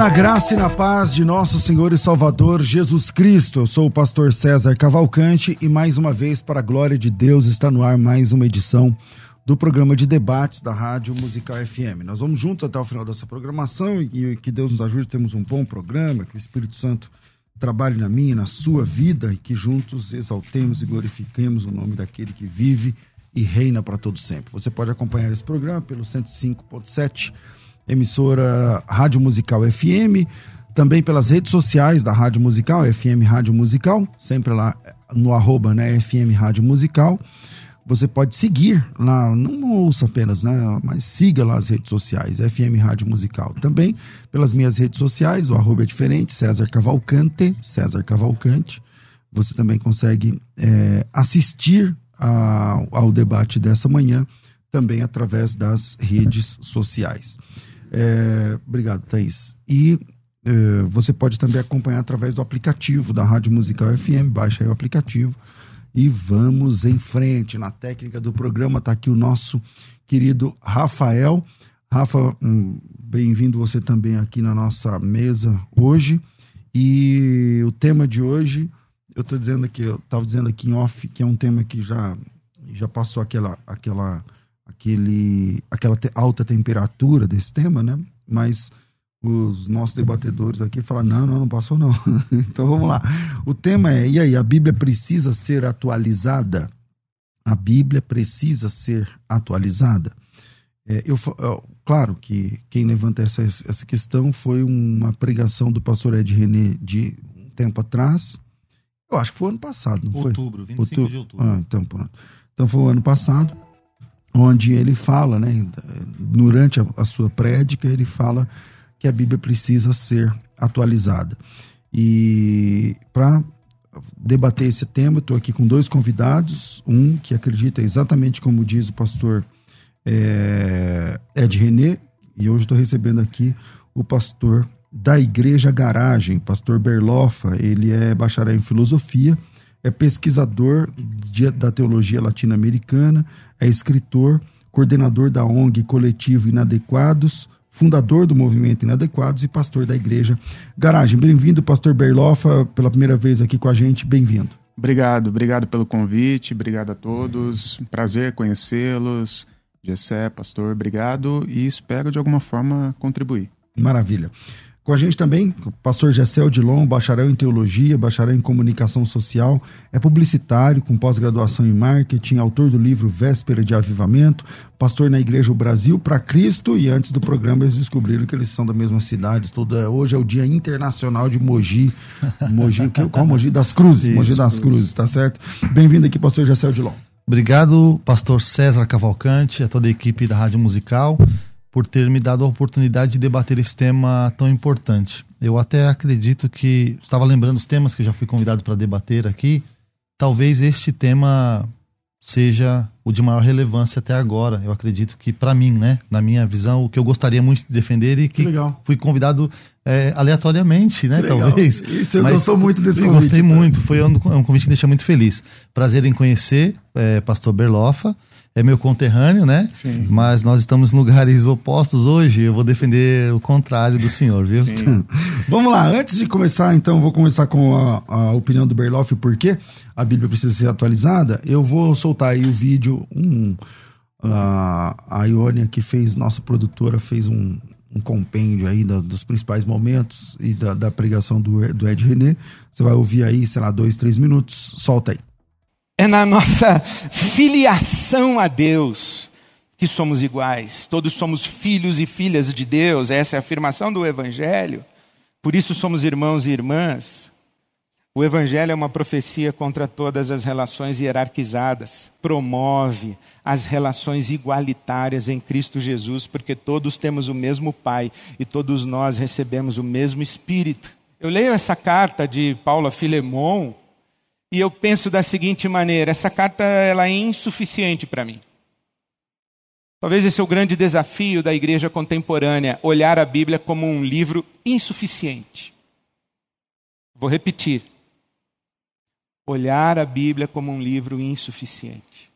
Na graça e na paz de nosso Senhor e Salvador Jesus Cristo. Eu sou o pastor César Cavalcante e mais uma vez, para a glória de Deus, está no ar mais uma edição do programa de debates da Rádio Musical FM. Nós vamos juntos até o final dessa programação e que Deus nos ajude, temos um bom programa, que o Espírito Santo trabalhe na minha, na sua vida e que juntos exaltemos e glorifiquemos o nome daquele que vive e reina para todo sempre. Você pode acompanhar esse programa pelo 105.7 emissora Rádio Musical FM, também pelas redes sociais da Rádio Musical, FM Rádio Musical, sempre lá no arroba, né, FM Rádio Musical. Você pode seguir lá, não ouça apenas, né, mas siga lá as redes sociais, FM Rádio Musical. Também pelas minhas redes sociais, o arroba é diferente, César Cavalcante, César Cavalcante. Você também consegue é, assistir a, ao debate dessa manhã, também através das redes sociais. É, obrigado, Thaís. E é, você pode também acompanhar através do aplicativo da Rádio Musical FM. Baixa aí o aplicativo e vamos em frente. Na técnica do programa está aqui o nosso querido Rafael. Rafa, um, bem-vindo você também aqui na nossa mesa hoje. E o tema de hoje, eu estou dizendo aqui, eu estava dizendo aqui em off, que é um tema que já, já passou aquela, aquela aquele, aquela te, alta temperatura desse tema, né? Mas os nossos debatedores aqui falaram: não, não, não passou não. então vamos lá. O tema é: e aí, a Bíblia precisa ser atualizada? A Bíblia precisa ser atualizada? É, eu, claro que quem levanta essa, essa questão foi uma pregação do pastor Ed René de um tempo atrás. Eu acho que foi ano passado, não outubro, foi? 25 outubro, de outubro. Ah, então pronto. Então foi o ano passado onde ele fala, né, durante a, a sua prédica, ele fala que a Bíblia precisa ser atualizada. E para debater esse tema, estou aqui com dois convidados, um que acredita exatamente como diz o pastor é, Ed René, e hoje estou recebendo aqui o pastor da Igreja Garagem, pastor Berlofa, ele é bacharel em filosofia, é pesquisador de, da teologia latino-americana, é escritor, coordenador da ONG Coletivo Inadequados, fundador do movimento Inadequados e pastor da igreja Garagem. Bem-vindo, pastor Berlofa, pela primeira vez aqui com a gente. Bem-vindo. Obrigado, obrigado pelo convite, obrigado a todos. Prazer conhecê-los. Gessé, pastor, obrigado e espero de alguma forma contribuir. Maravilha. Com a gente também, o pastor Gessel Dilon, bacharel em teologia, bacharel em comunicação social, é publicitário, com pós-graduação em marketing, autor do livro Véspera de Avivamento, pastor na Igreja o Brasil para Cristo, e antes do programa eles descobriram que eles são da mesma cidade. Toda, hoje é o Dia Internacional de Mogi. Mogi, qual Mogi das Cruzes? Isso, Mogi das Cruzes, tá certo? Bem-vindo aqui, pastor Gessel Dilon. Obrigado, pastor César Cavalcante, a toda a equipe da Rádio Musical por ter me dado a oportunidade de debater esse tema tão importante. Eu até acredito que estava lembrando os temas que já fui convidado para debater aqui. Talvez este tema seja o de maior relevância até agora. Eu acredito que para mim, né, na minha visão, o que eu gostaria muito de defender e que, que fui convidado é, aleatoriamente, né, talvez. Isso eu Mas, gostou muito desse convite. Gostei muito, foi um, um convite que me deixa muito feliz. Prazer em conhecer é, Pastor Berlofa é meu conterrâneo, né? Sim. Mas nós estamos em lugares opostos hoje. Eu vou defender o contrário do senhor, viu? Vamos lá, antes de começar, então, vou começar com a, a opinião do Berloff, por que a Bíblia precisa ser atualizada. Eu vou soltar aí o vídeo. Um, a, a Iônia, que fez, nossa produtora, fez um, um compêndio aí da, dos principais momentos e da, da pregação do, do Ed René. Você vai ouvir aí, sei lá, dois, três minutos. Solta aí. É na nossa filiação a Deus que somos iguais. Todos somos filhos e filhas de Deus. Essa é a afirmação do Evangelho. Por isso somos irmãos e irmãs. O Evangelho é uma profecia contra todas as relações hierarquizadas. Promove as relações igualitárias em Cristo Jesus, porque todos temos o mesmo Pai e todos nós recebemos o mesmo Espírito. Eu leio essa carta de Paulo a Filemon e eu penso da seguinte maneira: essa carta ela é insuficiente para mim. Talvez esse é o grande desafio da igreja contemporânea, olhar a Bíblia como um livro insuficiente. Vou repetir. Olhar a Bíblia como um livro insuficiente.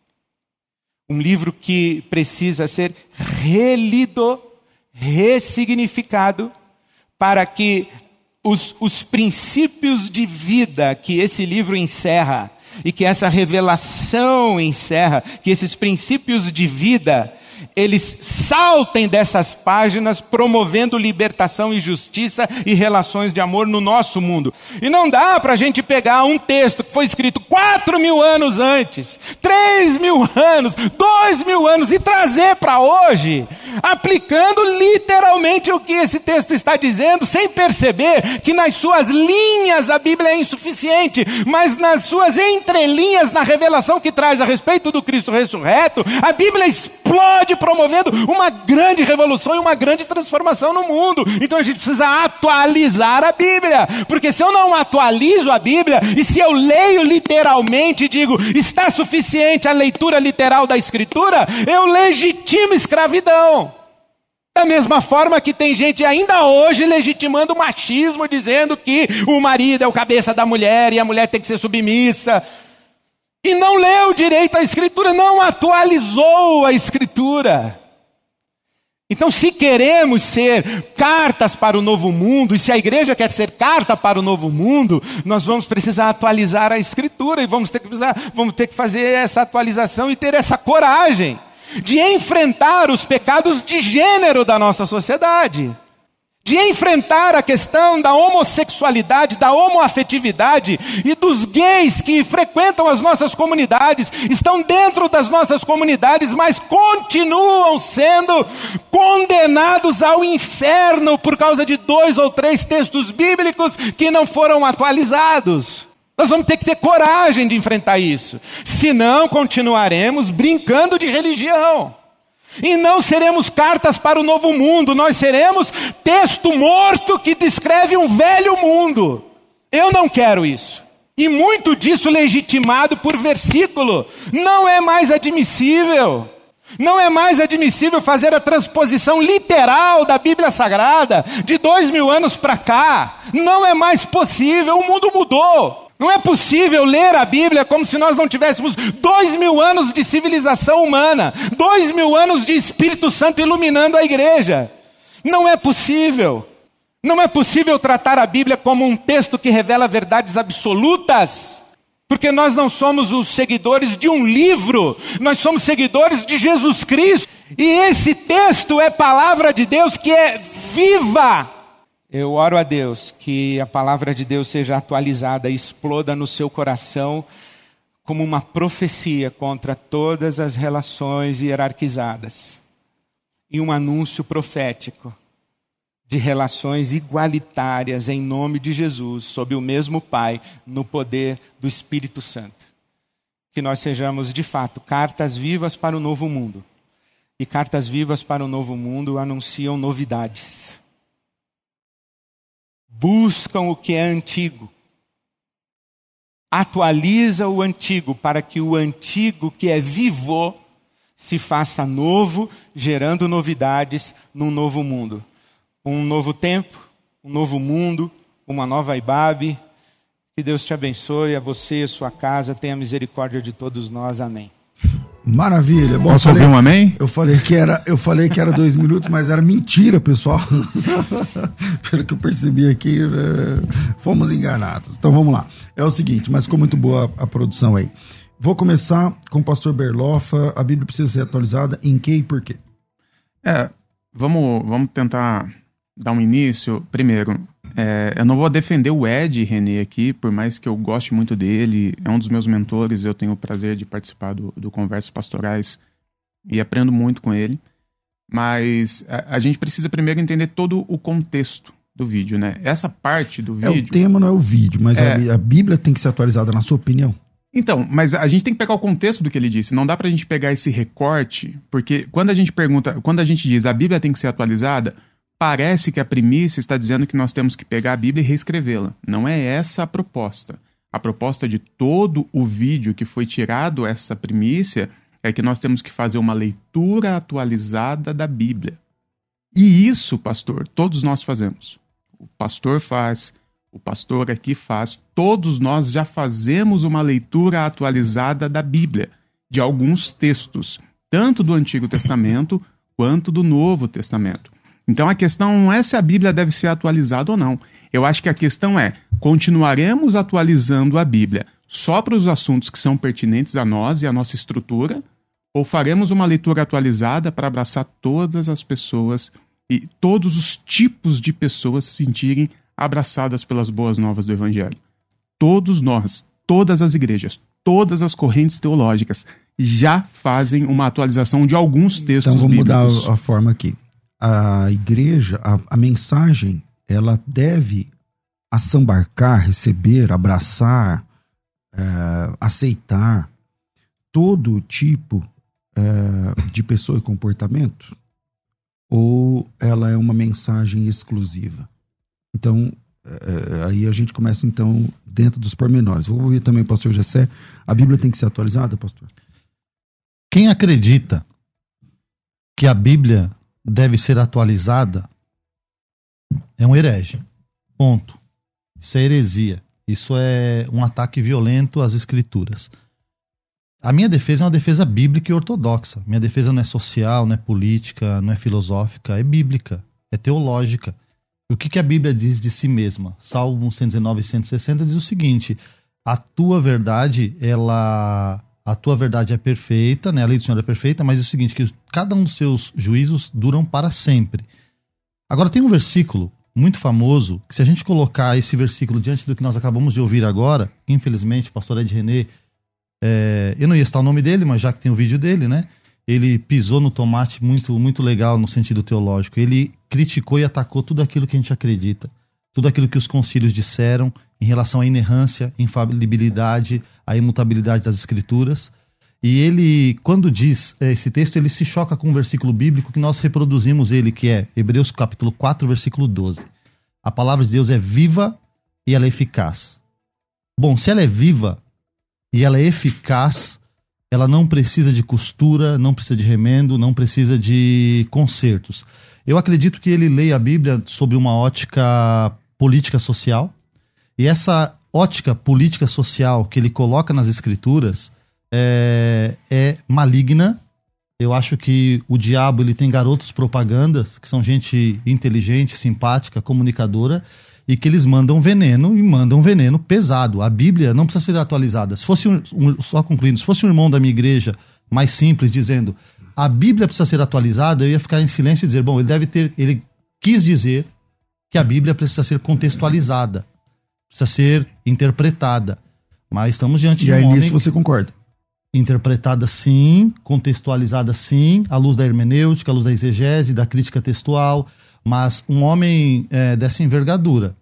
Um livro que precisa ser relido, ressignificado, para que os, os princípios de vida que esse livro encerra, e que essa revelação encerra, que esses princípios de vida eles saltem dessas páginas promovendo libertação e justiça e relações de amor no nosso mundo. E não dá para a gente pegar um texto que foi escrito quatro mil anos antes, três mil anos, dois mil anos e trazer para hoje, aplicando literalmente o que esse texto está dizendo, sem perceber que nas suas linhas a Bíblia é insuficiente, mas nas suas entrelinhas, na revelação que traz a respeito do Cristo ressurreto, a Bíblia explode promovendo uma grande revolução e uma grande transformação no mundo. Então a gente precisa atualizar a Bíblia, porque se eu não atualizo a Bíblia e se eu leio literalmente e digo está suficiente a leitura literal da Escritura, eu legitimo escravidão. Da mesma forma que tem gente ainda hoje legitimando o machismo, dizendo que o marido é o cabeça da mulher e a mulher tem que ser submissa. E não leu direito a Escritura, não atualizou a Escritura. Então, se queremos ser cartas para o novo mundo, e se a igreja quer ser carta para o novo mundo, nós vamos precisar atualizar a Escritura e vamos ter que, precisar, vamos ter que fazer essa atualização e ter essa coragem de enfrentar os pecados de gênero da nossa sociedade de enfrentar a questão da homossexualidade, da homoafetividade e dos gays que frequentam as nossas comunidades, estão dentro das nossas comunidades, mas continuam sendo condenados ao inferno por causa de dois ou três textos bíblicos que não foram atualizados. Nós vamos ter que ter coragem de enfrentar isso, senão continuaremos brincando de religião. E não seremos cartas para o novo mundo, nós seremos texto morto que descreve um velho mundo. Eu não quero isso. E muito disso legitimado por versículo. Não é mais admissível. Não é mais admissível fazer a transposição literal da Bíblia Sagrada de dois mil anos para cá. Não é mais possível. O mundo mudou. Não é possível ler a Bíblia como se nós não tivéssemos dois mil anos de civilização humana, dois mil anos de Espírito Santo iluminando a igreja. Não é possível. Não é possível tratar a Bíblia como um texto que revela verdades absolutas, porque nós não somos os seguidores de um livro, nós somos seguidores de Jesus Cristo. E esse texto é palavra de Deus que é viva, eu oro a Deus que a palavra de Deus seja atualizada e exploda no seu coração como uma profecia contra todas as relações hierarquizadas e um anúncio profético de relações igualitárias em nome de Jesus, sob o mesmo Pai, no poder do Espírito Santo. Que nós sejamos, de fato, cartas vivas para o novo mundo. E cartas vivas para o novo mundo anunciam novidades buscam o que é antigo. Atualiza o antigo para que o antigo que é vivo se faça novo, gerando novidades num novo mundo. Um novo tempo, um novo mundo, uma nova Ibabe. Que Deus te abençoe, a você e a sua casa. Tenha misericórdia de todos nós. Amém. Maravilha. Bom, Posso falei, ouvir um amém? Eu falei que era, eu falei que era dois minutos, mas era mentira, pessoal. Pelo que eu percebi aqui, né, fomos enganados. Então vamos lá. É o seguinte, mas ficou muito boa a, a produção aí. Vou começar com o pastor Berlofa. A Bíblia precisa ser atualizada em que e por quê? É, vamos, vamos tentar dar um início. Primeiro, é, eu não vou defender o Ed René aqui, por mais que eu goste muito dele, é um dos meus mentores, eu tenho o prazer de participar do, do Conversas Pastorais e aprendo muito com ele. Mas a, a, gente precisa primeiro entender todo o contexto do vídeo, né? Essa parte do vídeo. É, o tema não é o vídeo, mas é... a, a Bíblia tem que ser atualizada, na sua opinião? Então, mas a gente tem que pegar o contexto do que ele disse. Não dá pra gente pegar esse recorte, porque quando a gente pergunta, quando a gente diz a Bíblia tem que ser atualizada, parece que a primícia está dizendo que nós temos que pegar a Bíblia e reescrevê-la. Não é essa a proposta. A proposta de todo o vídeo que foi tirado essa primícia é que nós temos que fazer uma leitura atualizada da Bíblia. E isso, pastor, todos nós fazemos. O pastor faz, o pastor aqui faz, todos nós já fazemos uma leitura atualizada da Bíblia, de alguns textos, tanto do Antigo Testamento quanto do Novo Testamento. Então a questão não é se a Bíblia deve ser atualizada ou não. Eu acho que a questão é: continuaremos atualizando a Bíblia só para os assuntos que são pertinentes a nós e a nossa estrutura, ou faremos uma leitura atualizada para abraçar todas as pessoas e todos os tipos de pessoas se sentirem abraçadas pelas boas novas do Evangelho. Todos nós, todas as igrejas, todas as correntes teológicas já fazem uma atualização de alguns textos então, vamos bíblicos. mudar a forma aqui. A igreja, a, a mensagem, ela deve assambarcar, receber, abraçar, é, aceitar todo tipo é, de pessoa e comportamento? Ou ela é uma mensagem exclusiva? Então, é, aí a gente começa, então, dentro dos pormenores. Vou ouvir também o pastor Gessé. A Bíblia tem que ser atualizada, pastor? Quem acredita que a Bíblia deve ser atualizada é um herege. Ponto. Isso é heresia. Isso é um ataque violento às escrituras. A minha defesa é uma defesa bíblica e ortodoxa. Minha defesa não é social, não é política, não é filosófica, é bíblica, é teológica. O que, que a Bíblia diz de si mesma? Salmo 119 e 160 diz o seguinte: a tua verdade, ela. A tua verdade é perfeita, né? A lei do Senhor é perfeita, mas é o seguinte: que cada um dos seus juízos duram para sempre. Agora tem um versículo muito famoso, que se a gente colocar esse versículo diante do que nós acabamos de ouvir agora, infelizmente, o pastor Ed René é, eu não ia citar o nome dele, mas já que tem o vídeo dele, né? Ele pisou no tomate muito, muito legal no sentido teológico. Ele criticou e atacou tudo aquilo que a gente acredita, tudo aquilo que os concílios disseram em relação à inerrância, infalibilidade, à imutabilidade das escrituras. E ele, quando diz é, esse texto, ele se choca com um versículo bíblico que nós reproduzimos ele, que é Hebreus capítulo 4, versículo 12. A palavra de Deus é viva e ela é eficaz. Bom, se ela é viva, e ela é eficaz, ela não precisa de costura, não precisa de remendo, não precisa de consertos. Eu acredito que ele leia a Bíblia sob uma ótica política social, e essa ótica política social que ele coloca nas escrituras é, é maligna. Eu acho que o diabo ele tem garotos propagandas, que são gente inteligente, simpática, comunicadora, e que eles mandam veneno e mandam veneno pesado. A Bíblia não precisa ser atualizada. Se fosse um, um, só concluindo, se fosse um irmão da minha igreja mais simples dizendo a Bíblia precisa ser atualizada, eu ia ficar em silêncio e dizer, bom, ele deve ter, ele quis dizer que a Bíblia precisa ser contextualizada, precisa ser interpretada. Mas estamos diante e de um aí, homem... nisso você concorda? Interpretada sim, contextualizada sim, à luz da hermenêutica, à luz da exegese, da crítica textual, mas um homem é, dessa envergadura,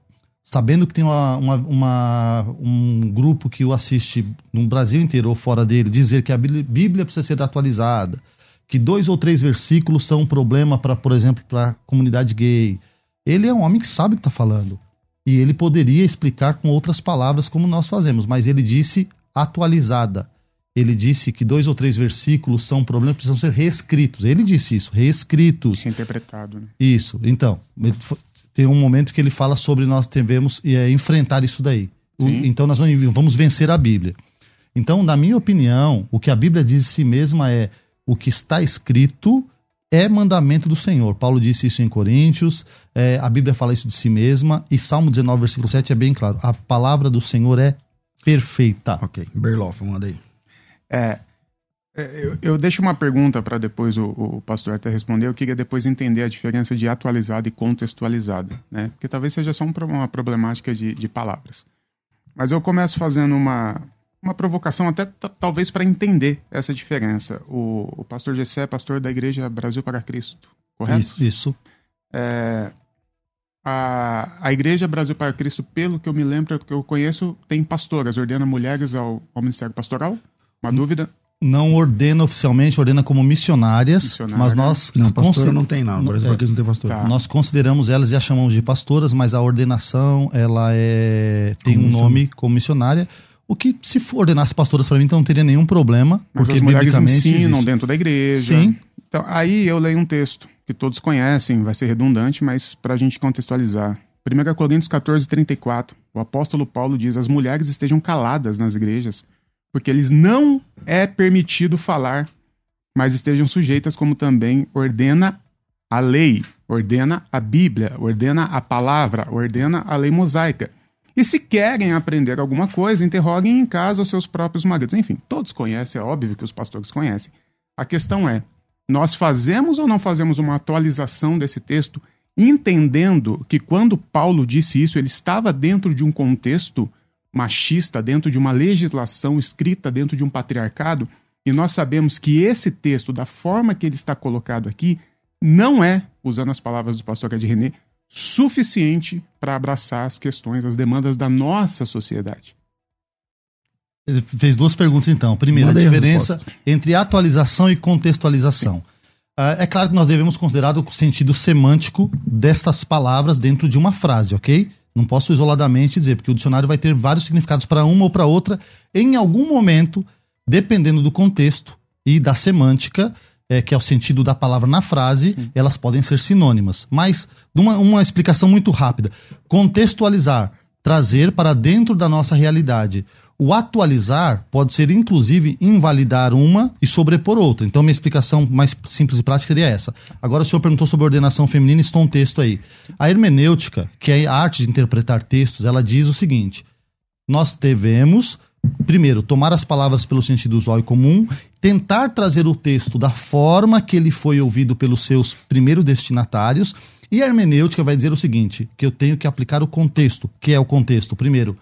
sabendo que tem uma, uma, uma, um grupo que o assiste no Brasil inteiro ou fora dele, dizer que a Bíblia precisa ser atualizada, que dois ou três versículos são um problema para, por exemplo, para a comunidade gay. Ele é um homem que sabe o que está falando. E ele poderia explicar com outras palavras como nós fazemos, mas ele disse atualizada ele disse que dois ou três versículos são problemas que precisam ser reescritos. Ele disse isso, reescritos. Isso é interpretado, né? Isso. Então, tem um momento que ele fala sobre nós devemos é, enfrentar isso daí. O, então, nós vamos vencer a Bíblia. Então, na minha opinião, o que a Bíblia diz de si mesma é o que está escrito é mandamento do Senhor. Paulo disse isso em Coríntios, é, a Bíblia fala isso de si mesma, e Salmo 19, versículo 7 é bem claro. A palavra do Senhor é perfeita. Ok. Berloff, manda aí. É, É, eu, eu, deixo uma pergunta para depois o, o, pastor até responder. Eu queria depois entender a diferença de atualizada e contextualizada, né? Porque talvez seja só um, uma problemática de, de palavras. Mas eu começo fazendo uma, uma provocação até talvez para entender essa diferença. O, o pastor Gessé é pastor da Igreja Brasil para Cristo, correto? Isso. isso. É, a, a Igreja Brasil para Cristo, pelo que eu me lembro, que eu conheço, tem pastoras, ordena mulheres ao, ao ministério pastoral? Uma hum, dúvida? Não ordena oficialmente, ordena como missionárias, Missionária, mas nós... Não, consider... não tem não, Brasil é, para Cristo não tem pastora. Tá. Nós consideramos elas e as chamamos de pastoras, mas a ordenação, ela é tem como um nome como missionária, o que, se for ordenasse pastoras para mim, então não teria nenhum problema. Mas porque as mulheres ensinam existe. dentro da igreja. Sim. Então, aí eu leio um texto que todos conhecem, vai ser redundante, mas para a gente contextualizar. 1 Coríntios 14, 34. O apóstolo Paulo diz: As mulheres estejam caladas nas igrejas, porque eles não é permitido falar, mas estejam sujeitas, como também ordena a lei, ordena a Bíblia, ordena a palavra, ordena a lei mosaica. E se querem aprender alguma coisa, interroguem em casa os seus próprios maridos. Enfim, todos conhecem, é óbvio que os pastores conhecem. A questão é: nós fazemos ou não fazemos uma atualização desse texto, entendendo que quando Paulo disse isso, ele estava dentro de um contexto machista, dentro de uma legislação escrita dentro de um patriarcado, e nós sabemos que esse texto, da forma que ele está colocado aqui, não é, usando as palavras do pastor Ed René, suficiente para abraçar as questões, as demandas da nossa sociedade. Ele fez duas perguntas então. Primeiro, a diferença entre atualização e contextualização. Uh, é claro que nós devemos considerar o sentido semântico destas palavras dentro de uma frase, ok? Não posso isoladamente dizer, porque o dicionário vai ter vários significados para uma ou para outra. Em algum momento, dependendo do contexto e da semântica, é, que é o sentido da palavra na frase, Sim. elas podem ser sinônimas. Mas, uma, uma explicação muito rápida: contextualizar, trazer para dentro da nossa realidade. O atualizar pode ser, inclusive, invalidar uma e sobrepor outra. Então, minha explicação mais simples e prática seria essa. Agora, o senhor perguntou sobre ordenação feminina, estou um texto aí. A hermenêutica, que é a arte de interpretar textos, ela diz o seguinte: nós devemos primeiro, tomar as palavras pelo sentido usual e comum, tentar trazer o texto da forma que ele foi ouvido pelos seus primeiros destinatários, e a hermenêutica vai dizer o seguinte: que eu tenho que aplicar o contexto, que é o contexto, primeiro,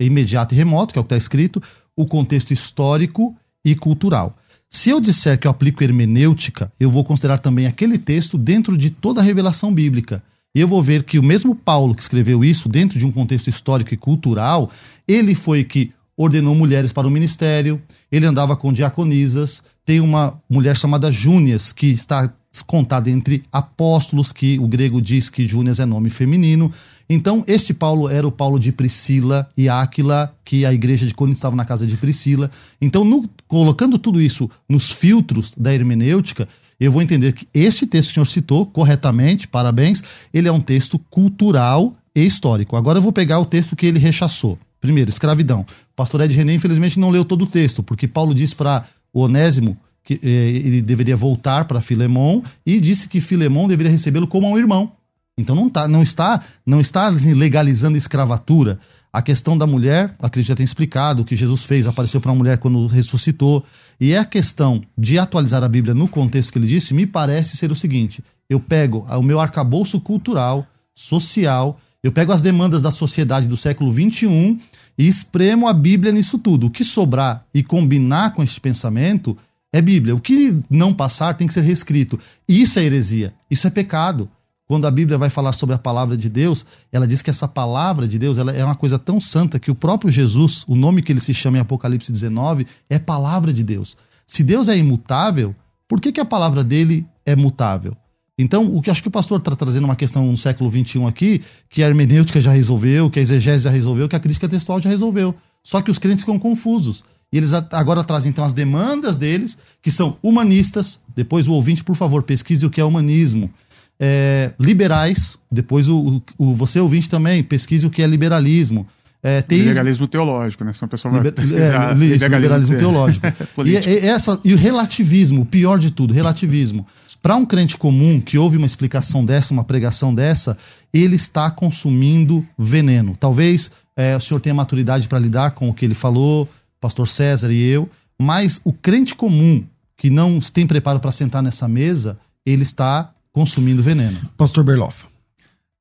imediato e remoto, que é o que está escrito, o contexto histórico e cultural. Se eu disser que eu aplico hermenêutica, eu vou considerar também aquele texto dentro de toda a revelação bíblica. E eu vou ver que o mesmo Paulo que escreveu isso dentro de um contexto histórico e cultural, ele foi que ordenou mulheres para o ministério, ele andava com diaconisas, tem uma mulher chamada Júnias, que está contada entre apóstolos, que o grego diz que Júnias é nome feminino. Então, este Paulo era o Paulo de Priscila e Áquila, que a igreja de Corinto estava na casa de Priscila. Então, no, colocando tudo isso nos filtros da hermenêutica, eu vou entender que este texto que o senhor citou corretamente, parabéns, ele é um texto cultural e histórico. Agora eu vou pegar o texto que ele rechaçou. Primeiro, escravidão. O pastor Ed René, infelizmente, não leu todo o texto, porque Paulo disse para Onésimo que eh, ele deveria voltar para Filemão e disse que Filemão deveria recebê-lo como um irmão. Então não, tá, não está, não está assim, legalizando escravatura. A questão da mulher, acredito já tem explicado o que Jesus fez, apareceu para uma mulher quando ressuscitou. E a questão de atualizar a Bíblia no contexto que ele disse, me parece ser o seguinte: eu pego o meu arcabouço cultural, social, eu pego as demandas da sociedade do século XXI e espremo a Bíblia nisso tudo. O que sobrar e combinar com esse pensamento é Bíblia. O que não passar tem que ser reescrito. Isso é heresia. Isso é pecado. Quando a Bíblia vai falar sobre a palavra de Deus, ela diz que essa palavra de Deus é uma coisa tão santa que o próprio Jesus, o nome que ele se chama em Apocalipse 19, é palavra de Deus. Se Deus é imutável, por que, que a palavra dele é mutável? Então, o que acho que o pastor está trazendo uma questão no século XXI aqui, que a hermenêutica já resolveu, que a exegese já resolveu, que a crítica textual já resolveu. Só que os crentes ficam confusos. E eles agora trazem então as demandas deles, que são humanistas. Depois o ouvinte, por favor, pesquise o que é humanismo. É, liberais, depois o, o, você ouvinte também, pesquise o que é liberalismo. É, Liberalismo teológico, né? Senão a pessoa vai Liber, pesquisar é, liberalismo, liberalismo teológico. e, e, essa, e o relativismo, o pior de tudo, relativismo. Para um crente comum que ouve uma explicação dessa, uma pregação dessa, ele está consumindo veneno. Talvez é, o senhor tenha maturidade para lidar com o que ele falou, pastor César e eu, mas o crente comum que não tem preparo para sentar nessa mesa, ele está consumindo veneno. Pastor Berloff.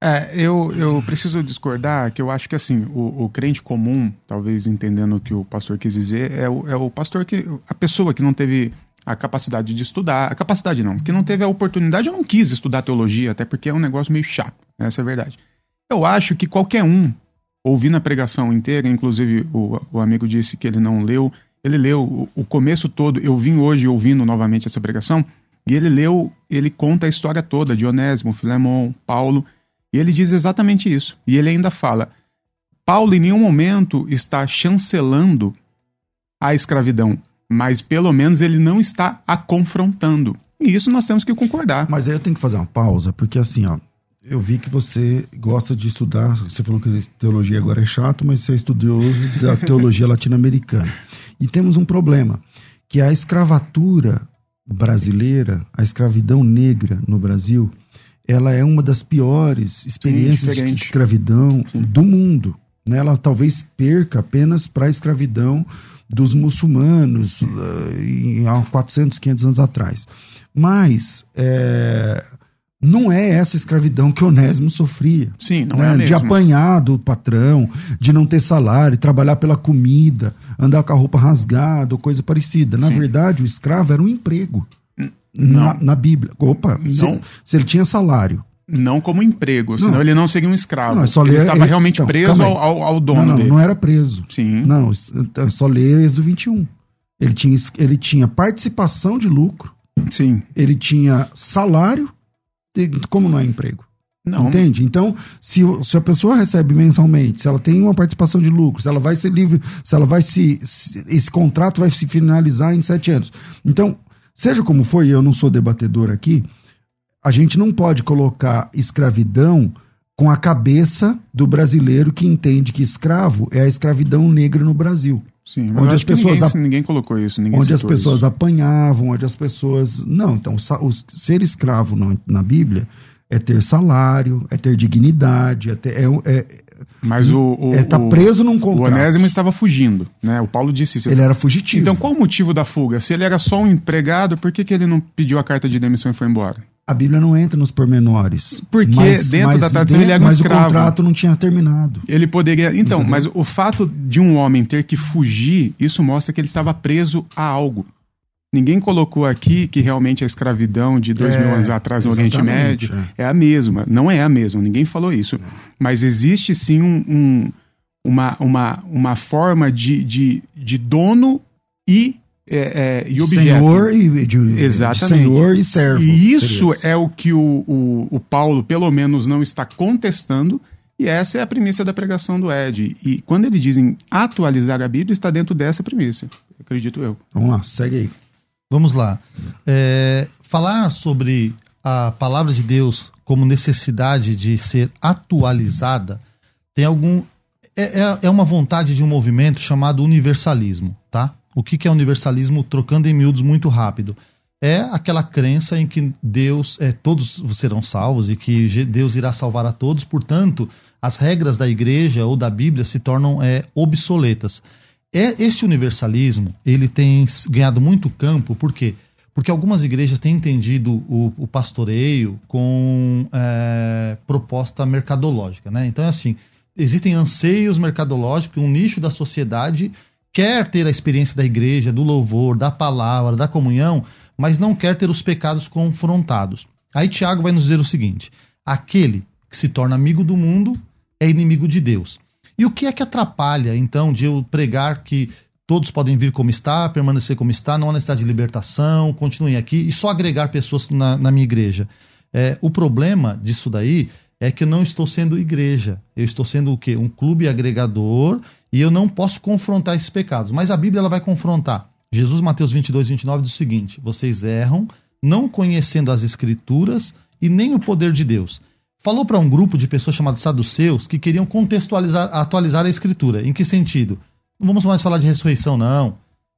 É, eu, eu preciso discordar que eu acho que assim, o, o crente comum, talvez entendendo o que o pastor quis dizer, é o, é o pastor que. a pessoa que não teve a capacidade de estudar. A capacidade não, que não teve a oportunidade, eu não quis estudar teologia, até porque é um negócio meio chato, essa é a verdade. Eu acho que qualquer um, ouvindo a pregação inteira, inclusive o, o amigo disse que ele não leu, ele leu o, o começo todo, eu vim hoje ouvindo novamente essa pregação, e ele leu, ele conta a história toda de Onésimo, Filemon, Paulo, e ele diz exatamente isso. E ele ainda fala: Paulo em nenhum momento está chancelando a escravidão, mas pelo menos ele não está a confrontando. E isso nós temos que concordar. Mas aí eu tenho que fazer uma pausa, porque assim, ó, eu vi que você gosta de estudar, você falou que teologia agora é chato, mas você é estudioso da teologia latino-americana. E temos um problema, que a escravatura brasileira, a escravidão negra no Brasil, ela é uma das piores experiências Sim, de escravidão do mundo. Né? Ela talvez perca apenas para a escravidão dos muçulmanos uh, há 400, 500 anos atrás. Mas é, não é essa escravidão que Onésimo sofria. Sim, não né? é De apanhar do patrão, de não ter salário, trabalhar pela comida, andar com a roupa rasgada ou coisa parecida. Na Sim. verdade, o escravo era um emprego. Na, na, Bíblia. Opa, se, se, ele tinha salário. Não como emprego, senão não. ele não seria um escravo. Não, é só ler, ele estava ele, realmente então, preso ao, ao, ao, dono não, não, dele. Não, era preso. Sim. Não, é só ler Êxodo 21. Ele tinha, ele tinha participação de lucro. Sim. Ele tinha salário como não é emprego? Não. Entende? Então, se, se a pessoa recebe mensalmente, se ela tem uma participação de lucro, se ela vai ser livre, se ela vai se. se esse contrato vai se finalizar em sete anos. Então, seja como for, e eu não sou debatedor aqui, a gente não pode colocar escravidão com a cabeça do brasileiro que entende que escravo é a escravidão negra no Brasil. Sim, onde as pessoas ninguém, ninguém, colocou isso, ninguém onde as pessoas isso. apanhavam, onde as pessoas não, então o, ser escravo na, na, Bíblia é ter salário, é ter dignidade, é ter, é, é mas o, o é tá preso num contrato. O Onésimo estava fugindo, né? O Paulo disse isso. Ele era fugitivo. Então qual o motivo da fuga? Se ele era só um empregado, por que, que ele não pediu a carta de demissão e foi embora? A Bíblia não entra nos pormenores. Porque mas, dentro mas da tradição ele era um mas escravo. Mas o contrato não tinha terminado. Ele poderia. Então, Entendeu? mas o fato de um homem ter que fugir, isso mostra que ele estava preso a algo. Ninguém colocou aqui que realmente a escravidão de dois é, mil anos atrás no Oriente Médio é. é. a mesma. Não é a mesma, ninguém falou isso. Mas existe sim um, um, uma, uma, uma forma de, de, de dono e é, é, e objeto. Senhor e, de, Exatamente. senhor e servo. E isso é o que o, o, o, Paulo, pelo menos, não está contestando. E essa é a premissa da pregação do Ed. E quando eles dizem atualizar a Bíblia, está dentro dessa premissa, acredito eu. Vamos lá, segue aí. Vamos lá. É, falar sobre a palavra de Deus como necessidade de ser atualizada tem algum. É, é, é uma vontade de um movimento chamado universalismo, tá? O que, que é universalismo? Trocando em miúdos muito rápido. É aquela crença em que Deus, é, todos serão salvos e que Deus irá salvar a todos, portanto, as regras da igreja ou da Bíblia se tornam é, obsoletas. É, este universalismo ele tem ganhado muito campo, por quê? Porque algumas igrejas têm entendido o, o pastoreio com é, proposta mercadológica. Né? Então é assim: existem anseios mercadológicos, um nicho da sociedade quer ter a experiência da igreja, do louvor, da palavra, da comunhão, mas não quer ter os pecados confrontados. Aí Tiago vai nos dizer o seguinte: aquele que se torna amigo do mundo é inimigo de Deus. E o que é que atrapalha, então, de eu pregar que todos podem vir como está, permanecer como está, não há necessidade de libertação, continuem aqui e só agregar pessoas na, na minha igreja? É, o problema disso daí é que eu não estou sendo igreja. Eu estou sendo o quê? Um clube agregador e eu não posso confrontar esses pecados. Mas a Bíblia ela vai confrontar. Jesus, Mateus 22, 29 diz o seguinte: Vocês erram, não conhecendo as Escrituras e nem o poder de Deus. Falou para um grupo de pessoas chamados saduceus que queriam contextualizar, atualizar a Escritura. Em que sentido? Não vamos mais falar de ressurreição, não.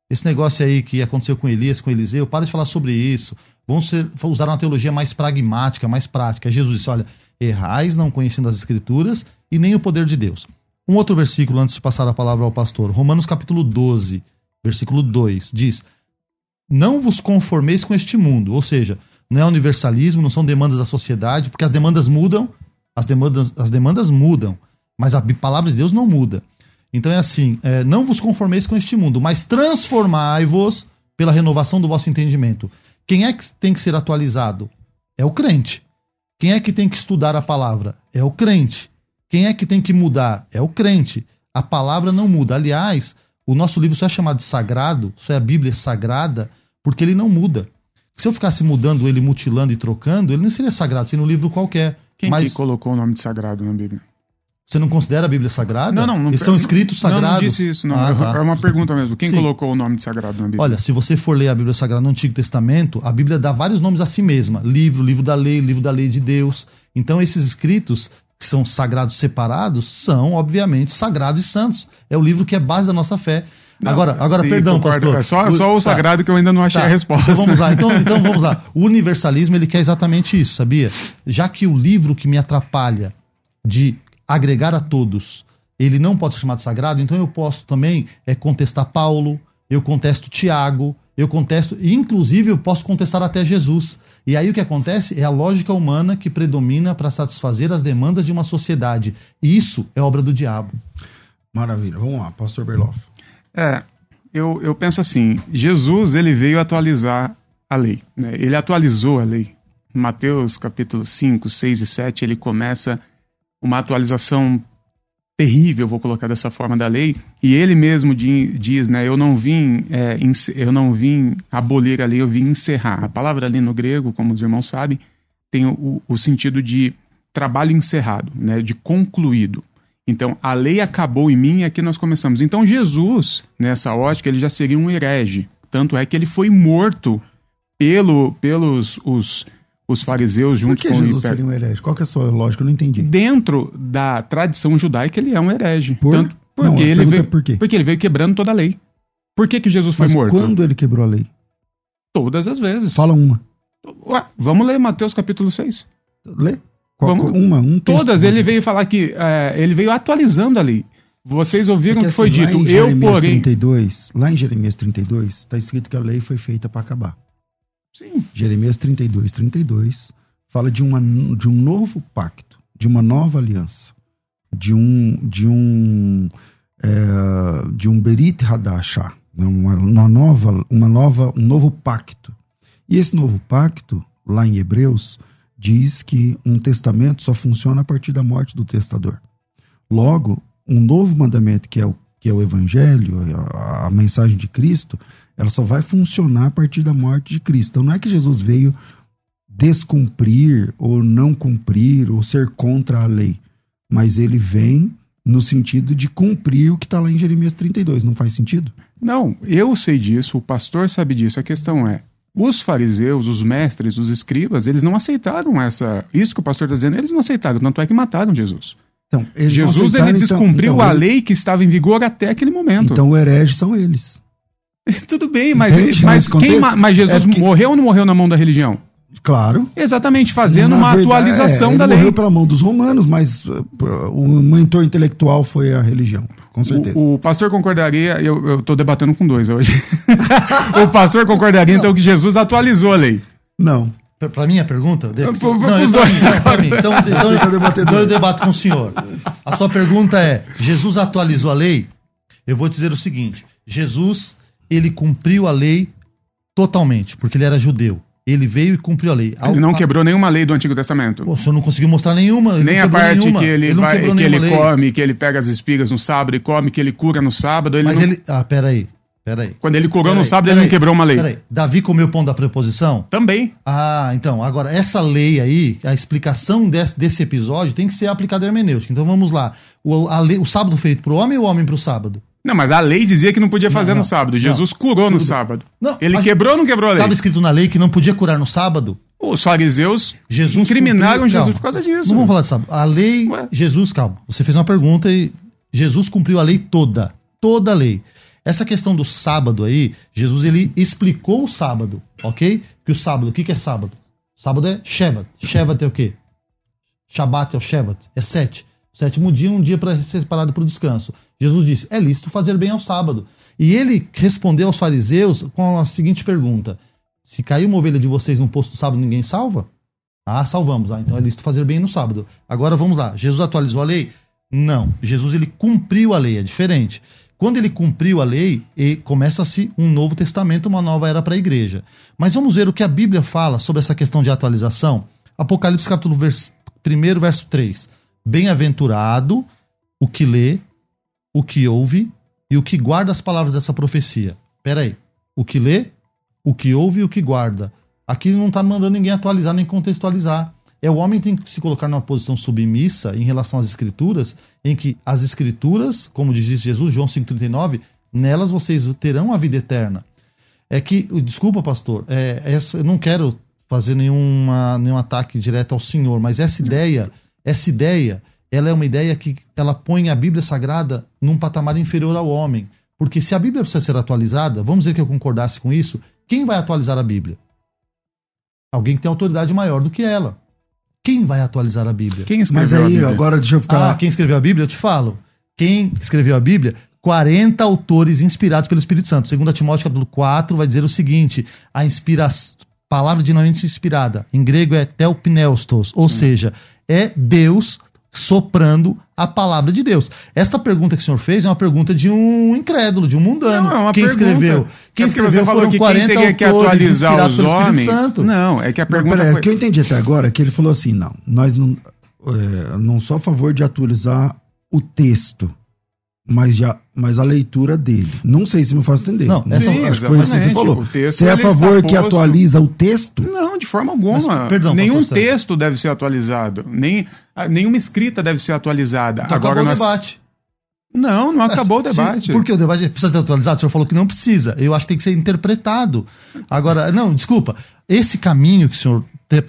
Esse negócio aí que aconteceu com Elias, com Eliseu, para de falar sobre isso. Vamos ser, usar uma teologia mais pragmática, mais prática. Jesus disse: olha, errais não conhecendo as Escrituras e nem o poder de Deus. Um outro versículo antes de passar a palavra ao pastor, Romanos capítulo 12, versículo 2, diz: não vos conformeis com este mundo. Ou seja, não é universalismo, não são demandas da sociedade, porque as demandas mudam, as demandas, as demandas mudam, mas a palavra de Deus não muda. Então é assim: é, não vos conformeis com este mundo, mas transformai-vos pela renovação do vosso entendimento. Quem é que tem que ser atualizado? É o crente. Quem é que tem que estudar a palavra? É o crente. Quem é que tem que mudar? É o crente. A palavra não muda. Aliás, o nosso livro só é chamado de sagrado, só é a Bíblia sagrada, porque ele não muda. Se eu ficasse mudando ele, mutilando e trocando, ele não seria sagrado, seria um livro qualquer. Quem Mas que colocou o nome de sagrado na Bíblia? você não considera a Bíblia sagrada? Não, não. não Eles são escritos Não, sagrados. não disse isso, não. Ah, tá. É uma pergunta mesmo. Quem Sim. colocou o nome de sagrado na Bíblia? Olha, se você for ler a Bíblia Sagrada no Antigo Testamento, a Bíblia dá vários nomes a si mesma: livro, livro da lei, livro da lei de Deus. Então, esses escritos que são sagrados separados são, obviamente, sagrados e santos. É o livro que é base da nossa fé. Não, agora, agora sim, perdão, concordo. pastor. É só, só o Tá. sagrado que eu ainda não achei Tá, a resposta. Então vamos lá, então, então vamos lá. O universalismo ele quer exatamente isso, sabia? Já que o livro que me atrapalha de agregar a todos, ele não pode ser chamado sagrado, então eu posso também é, contestar Paulo, eu contesto Tiago, eu contesto, e, inclusive eu posso contestar até Jesus. E aí o que acontece é a lógica humana que predomina para satisfazer as demandas de uma sociedade. E isso é obra do diabo. Maravilha. Vamos lá, pastor Berloff. É, eu, eu penso assim, Jesus ele veio atualizar a lei, né? ele atualizou a lei. Em Mateus capítulo 5, 6 e 7, ele começa uma atualização terrível, vou colocar dessa forma, da lei, e ele mesmo di- diz, né, eu não vim, é, eu não vim abolir a lei, eu vim encerrar. A palavra ali no grego, como os irmãos sabem, tem o, o sentido de trabalho encerrado, né, de concluído. Então, a lei acabou em mim e aqui nós começamos. Então, Jesus, nessa ótica, ele já seria um herege. Tanto é que ele foi morto pelo, pelos os, os fariseus Por junto que com Jesus o hiper- seria um herege? Qual que é a sua lógica? Eu não entendi. Dentro da tradição judaica, ele é um herege. Por? Tanto Não, porque a ele pergunta veio, é por quê? Porque ele veio quebrando toda a lei. Por que, que Jesus foi Mas morto? quando ele quebrou a lei? Todas as vezes. Fala uma. Ué, vamos ler Mateus capítulo 6. Lê. Qual, Vamos- uma, um texto. Todas, ele veio falar que é, ele veio atualizando a lei. Vocês ouviram o Porque, que foi assim, lá dito. Eu, porém. 32, lá em Jeremias 32, está escrito que a lei foi feita para acabar. Sim. Jeremias 32, 32 fala de, uma, de um novo pacto, de uma nova aliança, de um de um é, de um Berit Hadashah, né, uma, uma nova uma nova um novo pacto. E esse novo pacto lá em Hebreus diz que um testamento só funciona a partir da morte do testador. Logo, um novo mandamento que é o que é o evangelho, a, a mensagem de Cristo, ela só vai funcionar a partir da morte de Cristo. Então não é que Jesus veio descumprir ou não cumprir ou ser contra a lei, mas ele vem no sentido de cumprir o que está lá em Jeremias 32. Não faz sentido? Não, eu sei disso, o pastor sabe disso. A questão é, os fariseus, os mestres, os escribas, eles não aceitaram essa. Isso que o pastor está dizendo, eles não aceitaram. Tanto é que mataram Jesus. Então, Jesus ele então- descumpriu então a ele- lei que estava em vigor até aquele momento. Então, o herege são eles. Tudo bem, mas, Entende? mas, quem, mas Jesus é porque- morreu ou não morreu na mão da religião? Claro. Exatamente, fazendo Na uma verdade, atualização é, da lei. morreu pela mão dos romanos, mas uh, o mentor intelectual foi a religião, com certeza. O, o pastor concordaria, eu estou debatendo com dois hoje. o pastor concordaria então que Jesus atualizou a lei. Não. Pra, pra mim a pergunta? Pra- pra- Não, pros pra dois. mim, não, pra mim. Então, então, tá debatendo. então eu debato com o senhor. A sua pergunta é: Jesus atualizou a lei? Eu vou dizer o seguinte: Jesus, ele cumpriu a lei totalmente, porque ele era judeu. Ele veio e cumpriu a lei. Ele não quebrou nenhuma lei do Antigo Testamento. Pô, o senhor não conseguiu mostrar nenhuma. ele Nem a parte nenhuma. que ele, não vai, que ele lei. come, que ele pega as espigas no sábado e come, que ele cura no sábado. Ele Mas não- ele. Ah, peraí. Peraí. Quando ele curou no Peraí, sábado, ele peraí, não quebrou uma lei. Peraí. Davi comeu pão da preposição? Também. Ah, então, agora, essa lei aí, a explicação desse, desse episódio tem que ser aplicada hermenêutica. Então vamos lá. O, lei- o sábado feito pro homem ou o homem pro sábado? Não, mas a lei dizia que não podia fazer não, no sábado. não. Jesus curou no sábado. Não, ele quebrou ou não quebrou a lei? Estava escrito na lei que não podia curar no sábado? Os fariseus Jesus incriminaram cumpriu- Jesus calma. por causa disso. Não vamos falar de sábado. A lei. Ué? Jesus, calma. Você fez uma pergunta e Jesus cumpriu a lei toda. Toda a lei. Essa questão do sábado aí, Jesus ele explicou o sábado, ok? Que o sábado, o que, que é sábado? Sábado é Shevat. Shevat é o quê? Shabat é o Shevat, é sete. Sétimo dia, um dia para ser separado para o descanso. Jesus disse: é lícito fazer bem ao sábado. E ele respondeu aos fariseus com a seguinte pergunta: Se caiu uma ovelha de vocês no posto do sábado, ninguém salva? Ah, salvamos. Ah, então é lícito fazer bem no sábado. Agora vamos lá. Jesus atualizou a lei? Não. Jesus ele cumpriu a lei, é diferente. Quando ele cumpriu a lei, começa-se um novo testamento, uma nova era para a igreja. Mas vamos ver o que a Bíblia fala sobre essa questão de atualização. Apocalipse capítulo 1, verso 3. Bem-aventurado o que lê, o que ouve e o que guarda as palavras dessa profecia. Pera aí. O que lê, o que ouve e o que guarda. Aqui não está mandando ninguém atualizar nem contextualizar. É o homem tem que se colocar numa posição submissa em relação às escrituras, em que as escrituras, como diz Jesus, João 5,39, nelas vocês terão a vida eterna. É que, desculpa, pastor, é, essa, eu não quero fazer nenhuma, nenhum ataque direto ao Senhor, mas essa ideia, essa ideia, ela é uma ideia que ela põe a Bíblia Sagrada num patamar inferior ao homem. Porque se a Bíblia precisa ser atualizada, vamos dizer que eu concordasse com isso, quem vai atualizar a Bíblia? Alguém que tem autoridade maior do que ela. Quem vai atualizar a Bíblia? Quem escreveu Mas aí, agora deixa eu ficar. Ah, quem escreveu a Bíblia? Eu te falo. Quem escreveu a Bíblia? 40 autores inspirados pelo Espírito Santo. Segundo Timóteo capítulo 4 vai dizer o seguinte: a inspiração, palavra dinamite inspirada, em grego é telpneustos, ou hum. seja, é Deus soprando a palavra de Deus. Esta pergunta que o senhor fez é uma pergunta de um incrédulo, de um mundano. Não, é uma quem pergunta. escreveu? Quem é escreveu foram que 40 quem que atualizar os homens. Santo. Não, é que a pergunta não, foi... O que eu entendi até agora é que ele falou assim, não, nós não, é, não sou a favor de atualizar o texto mas, já, mas a leitura dele. Não sei se me faz entender. Não, essa, Sim, acho que foi isso que você falou. Você é a favor que atualiza o texto? Não, de forma alguma. Mas, perdão, Nenhum texto deve ser atualizado. Nem, nenhuma escrita deve ser atualizada. Então Agora acabou nós... o debate. Não, não acabou o debate. Sim, porque o debate precisa ser atualizado. O senhor falou que não precisa. Eu acho que tem que ser interpretado. Agora, não, desculpa. Esse caminho que o senhor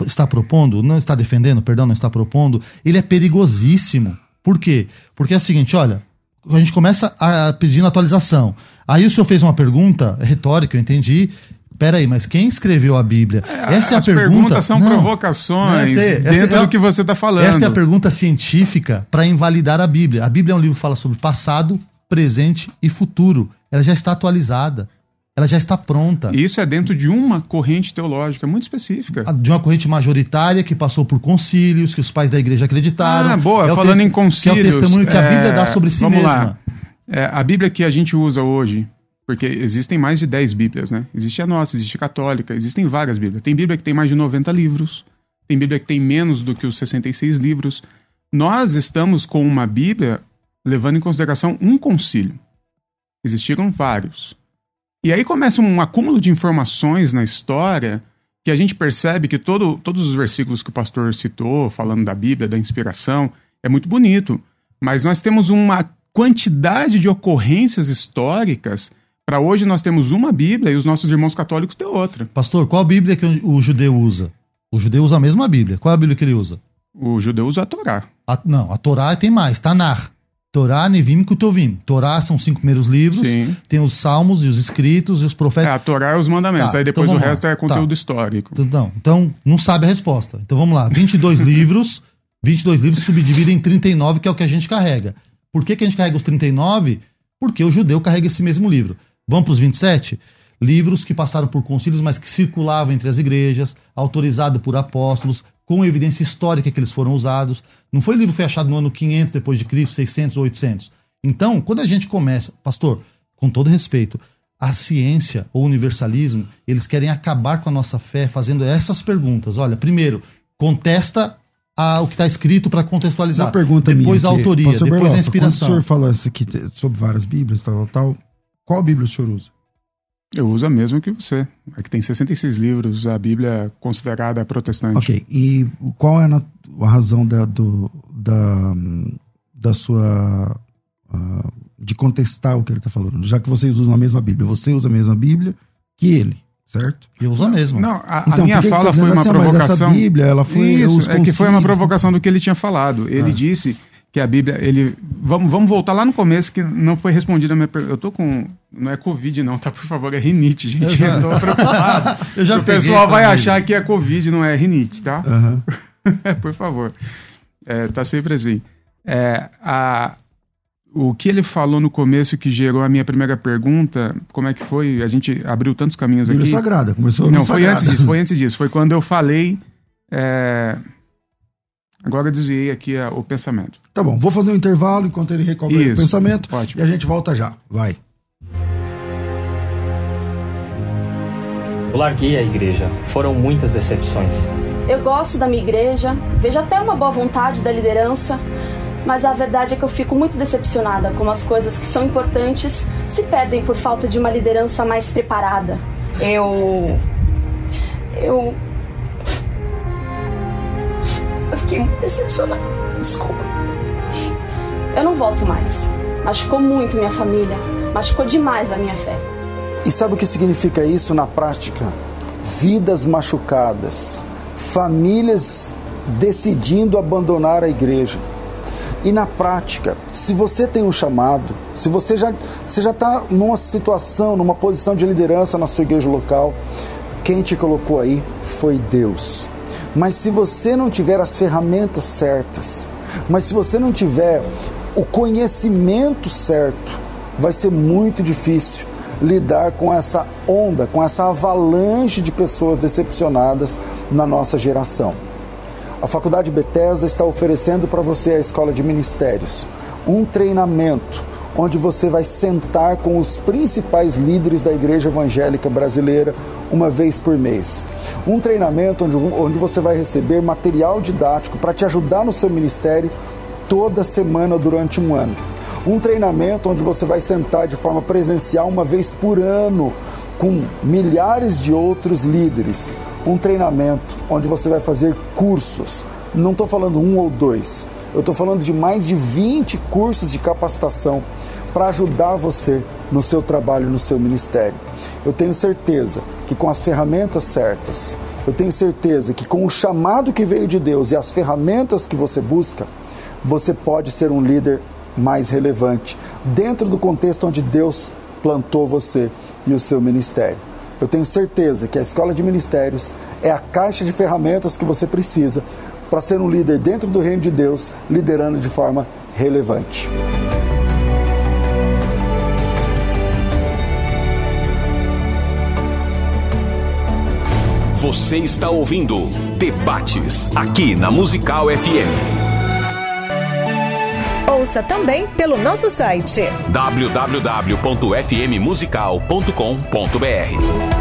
está propondo, não está defendendo, perdão, não está propondo, ele é perigosíssimo. Por quê? Porque é o seguinte, olha, a gente começa a pedindo atualização. Aí o senhor fez uma pergunta retórica, eu entendi. Peraí, mas quem escreveu a Bíblia? É, essa é a pergunta. perguntas são não, provocações não, é, dentro é, do que você está falando. Essa é a pergunta científica para invalidar a Bíblia. A Bíblia é um livro que fala sobre passado, presente e futuro. Ela já está atualizada. Ela já está pronta. Isso é dentro de uma corrente teológica muito específica. De uma corrente majoritária que passou por concílios, que os pais da igreja acreditaram. Ah, boa, é falando em concílios. Que é o testemunho que a Bíblia dá é, sobre si vamos mesma. Lá. É, a Bíblia que a gente usa hoje, porque existem mais de 10 Bíblias, né? Existe a nossa, existe a católica, existem várias Bíblias. Tem Bíblia que tem mais de 90 livros, tem Bíblia que tem menos do que os 66 livros. Nós estamos com uma Bíblia levando em consideração um concílio. Existiram vários. E aí começa um acúmulo de informações na história que a gente percebe que todo, todos os versículos que o pastor citou, falando da Bíblia, da inspiração, é muito bonito. Mas nós temos uma quantidade de ocorrências históricas. Para hoje nós temos uma Bíblia e os nossos irmãos católicos têm outra. Pastor, qual Bíblia que o judeu usa? O judeu usa a mesma Bíblia. Qual é a Bíblia que ele usa? O judeu usa a Torá. A, não, a Torá tem mais, Tanar. Torá, Nevim e Kutovim. Torá são os cinco primeiros livros, Sim. tem os salmos e os escritos e os profetas. É, a Torá é os mandamentos, tá, aí depois então o resto lá. é conteúdo tá. histórico. Então, então, não sabe a resposta. Então vamos lá, 22 livros, 22 livros subdividem em 39, que é o que a gente carrega. Por que, que a gente carrega os 39? Porque o judeu carrega esse mesmo livro. Vamos para os 27? Livros que passaram por concílios, mas que circulavam entre as igrejas, autorizado por apóstolos, com evidência histórica que eles foram usados. Não foi livro foi achado no ano 500 depois de Cristo, 600 ou 800. Então, quando a gente começa, pastor, com todo respeito, a ciência ou o universalismo, eles querem acabar com a nossa fé fazendo essas perguntas. Olha, primeiro, contesta a, o que está escrito para contextualizar. Uma pergunta depois minha, a autoria, depois Berlofa, a inspiração. Quando o senhor fala isso aqui sobre várias Bíblias, tal, tal, qual Bíblia o senhor usa? Eu uso a mesma que você. É que tem 66 livros, a Bíblia considerada protestante. Ok. E qual é a, razão da, do, da, da sua. Uh, de contestar o que ele está falando? Já que vocês usam a mesma Bíblia. Você usa a mesma Bíblia que ele, certo? Eu uso a mesma. Não, a, então, a minha fala foi uma assim, provocação. Bíblia, ela foi. Isso, é que foi uma provocação do que ele tinha falado. Ele ah. disse que a Bíblia, ele. Vamos, vamos voltar lá no começo, que não foi respondida a minha pergunta. Eu tô com. Não é Covid, não, tá? Por favor, é rinite, gente. Eu, eu tô preocupado. eu já o pessoal vai achar que é Covid, não é rinite, tá? Uhum. Por favor. É, tá sempre assim. É, a, o que ele falou no começo que gerou a minha primeira pergunta, como é que foi? A gente abriu tantos caminhos Bíblia aqui. Sagrada, começou Não, foi Sagrada. antes disso, foi antes disso. Foi quando eu falei. é, Agora eu desviei aqui a- o pensamento. Tá bom, vou fazer um intervalo enquanto ele recobre o pensamento ótimo. e a gente volta já. Vai. Eu larguei a igreja. Foram muitas decepções. Eu gosto da minha igreja, vejo até uma boa vontade da liderança, mas a verdade é que eu fico muito decepcionada como as coisas que são importantes se perdem por falta de uma liderança mais preparada. Eu. Eu. Fiquei muito decepcionada. Desculpa. Eu não volto mais. Machucou muito minha família, machucou demais a minha fé. E sabe o que significa isso na prática? Vidas machucadas, famílias decidindo abandonar a igreja. E na prática, se você tem um chamado, se você já você já está numa situação, numa posição de liderança na sua igreja local, quem te colocou aí foi Deus. Mas se você não tiver as ferramentas certas, mas se você não tiver o conhecimento certo, vai ser muito difícil lidar com essa onda, com essa avalanche de pessoas decepcionadas na nossa geração. A Faculdade Bethesda está oferecendo para você a Escola de Ministérios, um treinamento onde você vai sentar com os principais líderes da Igreja Evangélica Brasileira uma vez por mês. Um treinamento onde, onde você vai receber material didático para te ajudar no seu ministério toda semana durante um ano. Um treinamento onde você vai sentar de forma presencial uma vez por ano com milhares de outros líderes. Um treinamento onde você vai fazer cursos. Não estou falando um ou dois, eu estou falando de mais de 20 cursos de capacitação para ajudar você no seu trabalho, no seu ministério. Eu tenho certeza que com as ferramentas certas, eu tenho certeza que com o chamado que veio de Deus e as ferramentas que você busca, você pode ser um líder mais relevante dentro do contexto onde Deus plantou você e o seu ministério. Eu tenho certeza que a escola de ministérios é a caixa de ferramentas que você precisa para ser um líder dentro do reino de Deus, liderando de forma relevante. Você está ouvindo Debates aqui na Musical FM. Ouça também pelo nosso site www.fmmusical.com.br.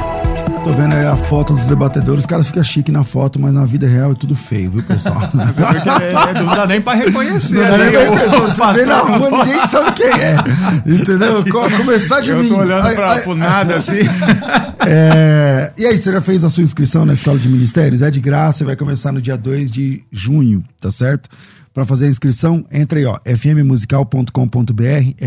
Tô vendo aí a foto dos debatedores, os caras ficam chique na foto, mas na vida real é tudo feio, viu, pessoal? Que é- é- não dá nem pra reconhecer. Não dá nem pra o Você vê na rua, ninguém sabe quem é. Entendeu? Co- Começar de Eu mim. tô olhando Ai, pra, ai, pro nada assim. É, E aí, você já fez a sua inscrição na Escola de Ministérios? É de graça e vai começar no dia 2 de junho, tá certo? Para fazer a inscrição, entra aí, ó, fmmusical.com.br,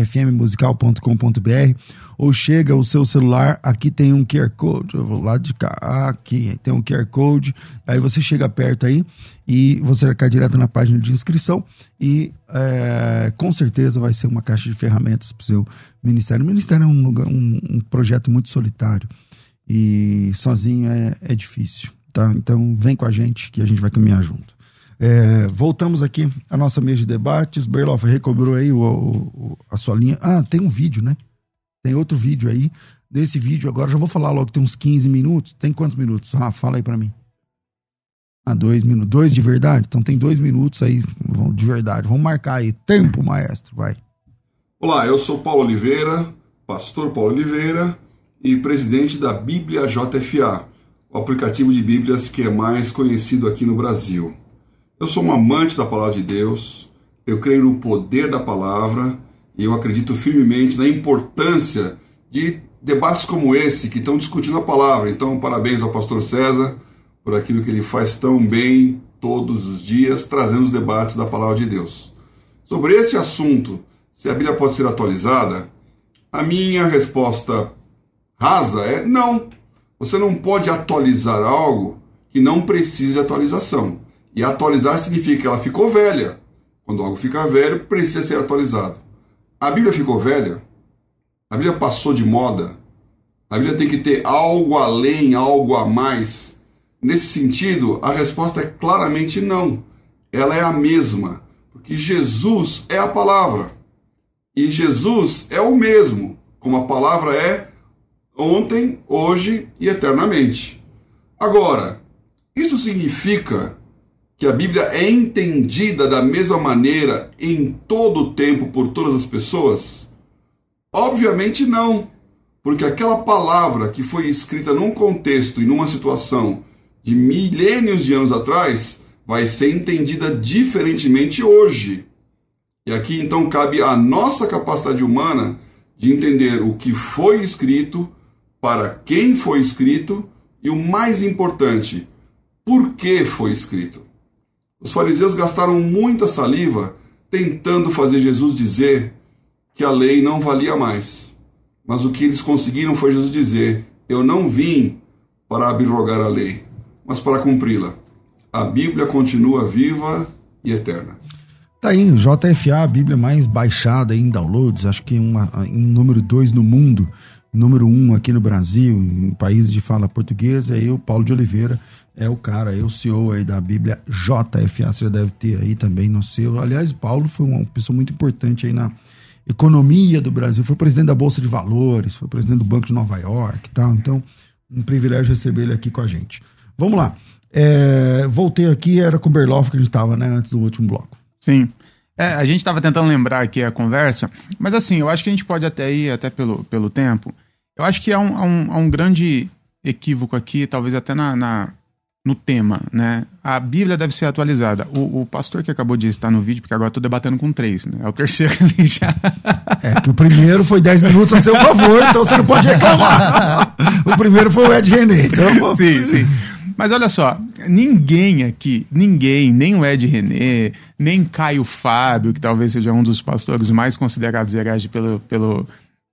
fmmusical.com.br, ou chega o seu celular, aqui tem um QR Code, eu vou lá de cá, aqui tem um QR Code, aí você chega perto aí e você cair direto na página de inscrição e é, com certeza vai ser uma caixa de ferramentas para o seu ministério. O ministério é um, lugar- um- um projeto muito solitário e sozinho é, é difícil, tá? Então vem com a gente que a gente vai caminhar junto. É, voltamos aqui à nossa mesa de debates. Berloff recobrou aí o, o- a sua linha. Ah, tem um vídeo, né? Tem outro vídeo aí. Desse vídeo agora, já vou falar logo, tem uns 15 minutos. Tem quantos minutos? Ah, fala aí pra mim. Ah, dois minutos. Dois de verdade? Então tem dois minutos aí de verdade. Vamos marcar aí. Tempo, maestro. Vai. Olá, eu sou Paulo Oliveira, pastor Paulo Oliveira e presidente da Bíblia JFA, o aplicativo de Bíblias que é mais conhecido aqui no Brasil. Eu sou um amante da palavra de Deus, eu creio no poder da palavra e eu acredito firmemente na importância de debates como esse que estão discutindo a palavra. Então, parabéns ao pastor César por aquilo que ele faz tão bem todos os dias, trazendo os debates da palavra de Deus. Sobre esse assunto, se a Bíblia pode ser atualizada, a minha resposta rasa é não. Você não pode atualizar algo que não precisa de atualização. E atualizar significa que ela ficou velha. Quando algo fica velho, precisa ser atualizado. A Bíblia ficou velha? A Bíblia passou de moda? A Bíblia tem que ter algo além, algo a mais? Nesse sentido, a resposta é claramente não. Ela é a mesma, porque Jesus é a palavra. E Jesus é o mesmo, como a palavra é ontem, hoje e eternamente. Agora, isso significa que a Bíblia é entendida da mesma maneira em todo o tempo por todas as pessoas? Obviamente não, porque aquela palavra que foi escrita num contexto e numa situação de milênios de anos atrás vai ser entendida diferentemente hoje. E aqui então cabe a nossa capacidade humana de entender o que foi escrito, para quem foi escrito e o mais importante, por que foi escrito. Os fariseus gastaram muita saliva tentando fazer Jesus dizer que a lei não valia mais. Mas o que eles conseguiram foi Jesus dizer: Eu não vim para abrogar a lei, mas para cumpri-la. A Bíblia continua viva e eterna. Tá aí, JFA, a Bíblia mais baixada em downloads, acho que uma, em número 2 no mundo, número 1 um aqui no Brasil, em países de fala portuguesa, eu, Paulo de Oliveira, é o cara, é o CEO aí da Bíblia JFA, você já deve ter aí também no seu. Aliás, Paulo foi uma pessoa muito importante aí na economia do Brasil, foi presidente da Bolsa de Valores, foi presidente do Banco de Nova York e tal, então um privilégio receber ele aqui com a gente. Vamos lá, é, voltei aqui, era com o Berloff que a gente estava, né, antes do último bloco. Sim. É, a gente estava tentando lembrar aqui a conversa, mas assim, eu acho que a gente pode até ir, até pelo, pelo tempo. Eu acho que há um, há um, há um grande equívoco aqui, talvez até na, na, no tema, né? A Bíblia deve ser atualizada. O, o pastor que acabou de estar no vídeo, porque agora estou debatendo com três, né? É o terceiro ali já. É que o primeiro foi 10 minutos a seu favor, então você não pode reclamar. o primeiro foi o Ed René. Então... Sim, sim. Mas olha só, ninguém aqui, ninguém, nem o Ed René, nem Caio Fábio, que talvez seja um dos pastores mais considerados hereges pelo, pelo.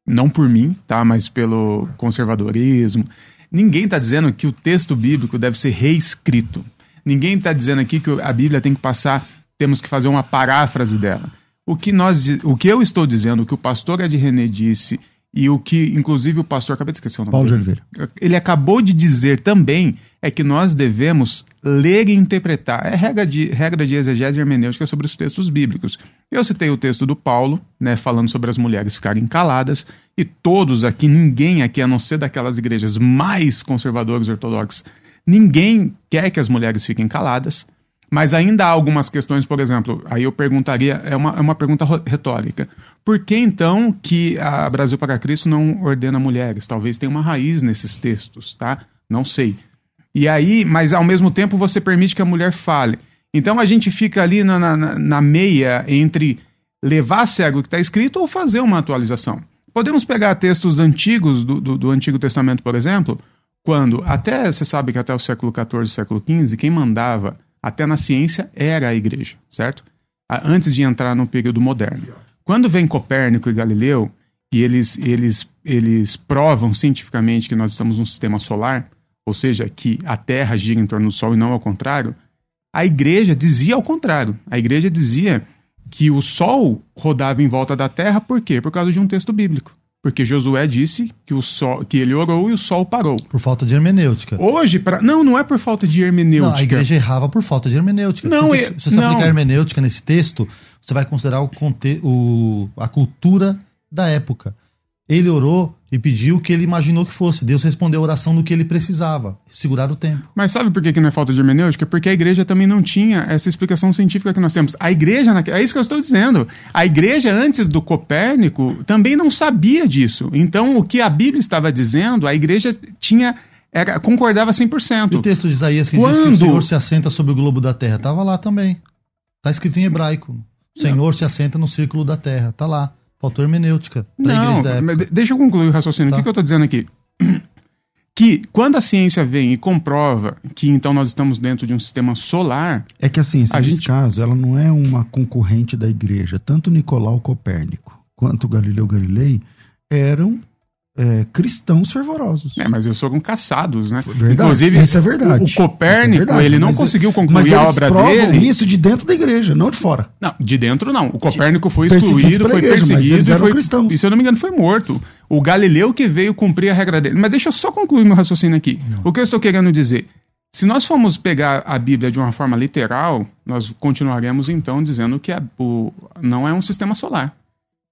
Não por mim, tá? Mas pelo conservadorismo. Ninguém está dizendo que o texto bíblico deve ser reescrito. Ninguém está dizendo aqui que a Bíblia tem que passar, temos que fazer uma paráfrase dela. O que, nós, o que eu estou dizendo, o que o pastor Ed René disse, e o que, inclusive, o pastor, acabei de esquecer o nome Paulo dele. de Oliveira. Ele acabou de dizer também é que nós devemos ler e interpretar. É regra de, regra de exegese hermenêutica sobre os textos bíblicos. Eu citei o texto do Paulo, né, falando sobre as mulheres ficarem caladas, e todos aqui, ninguém aqui, a não ser daquelas igrejas mais conservadoras ortodoxas, ninguém quer que as mulheres fiquem caladas. Mas ainda há algumas questões, por exemplo, aí eu perguntaria, é uma, é uma pergunta retórica. Por que então que a Brasil para Cristo não ordena mulheres? Talvez tenha uma raiz nesses textos, tá? Não sei. E aí, mas ao mesmo tempo você permite que a mulher fale. Então a gente fica ali na, na, na meia entre levar a sério o que está escrito ou fazer uma atualização. Podemos pegar textos antigos do, do, do Antigo Testamento, por exemplo, quando até, você sabe que até o século XIV, século XV, quem mandava até na ciência era a igreja, certo? Antes de entrar no período moderno. Quando vem Copérnico e Galileu, e eles, eles, eles provam cientificamente que nós estamos num sistema solar, ou seja, que a Terra gira em torno do Sol e não ao contrário, a igreja dizia ao contrário. A igreja dizia que o Sol rodava em volta da Terra, por quê? Por causa de um texto bíblico. Porque Josué disse que, o sol, que ele orou e o sol parou. Por falta de hermenêutica. Hoje, pra, não, não é por falta de hermenêutica. Não, a igreja errava por falta de hermenêutica. Não, se você não. aplicar hermenêutica nesse texto, você vai considerar o, conte, o, a cultura da época. Ele orou e pediu o que ele imaginou que fosse. Deus respondeu a oração no que ele precisava. Segurar o tempo. Mas sabe por que, que não é falta de hermenêutica? Porque a igreja também não tinha essa explicação científica que nós temos. A igreja, é isso que eu estou dizendo. A igreja, antes do Copérnico, também não sabia disso. Então, o que a Bíblia estava dizendo, a igreja tinha. Era, concordava 100%. E o texto de Isaías que Quando... diz que o Senhor se assenta sobre o globo da terra. Estava lá também. Está escrito em hebraico. O Senhor não. se assenta no círculo da terra. Está lá. Faltou hermenêutica Não, deixa eu concluir o raciocínio. Tá. O que, que eu estou dizendo aqui? Que quando a ciência vem e comprova que então nós estamos dentro de um sistema solar. É que assim, A nesse gente- caso, ela não é uma concorrente da igreja. Tanto Nicolau Copérnico quanto Galileu Galilei eram é, cristãos fervorosos. É, mas eles foram caçados, né? Verdade, Inclusive, isso é verdade. o, o Isso é Copérnico, verdade, ele não mas- conseguiu concluir a obra dele. isso de dentro da igreja, não de fora. Não, de dentro não. O Copérnico foi excluído, foi igreja, perseguido e foi. cristãos. E se eu não me engano, foi morto. O Galileu que veio cumprir a regra dele. Mas deixa eu só concluir meu raciocínio aqui. O que eu estou querendo dizer? Se nós formos pegar a Bíblia de uma forma literal, nós continuaremos então dizendo que a- o- não é um sistema solar.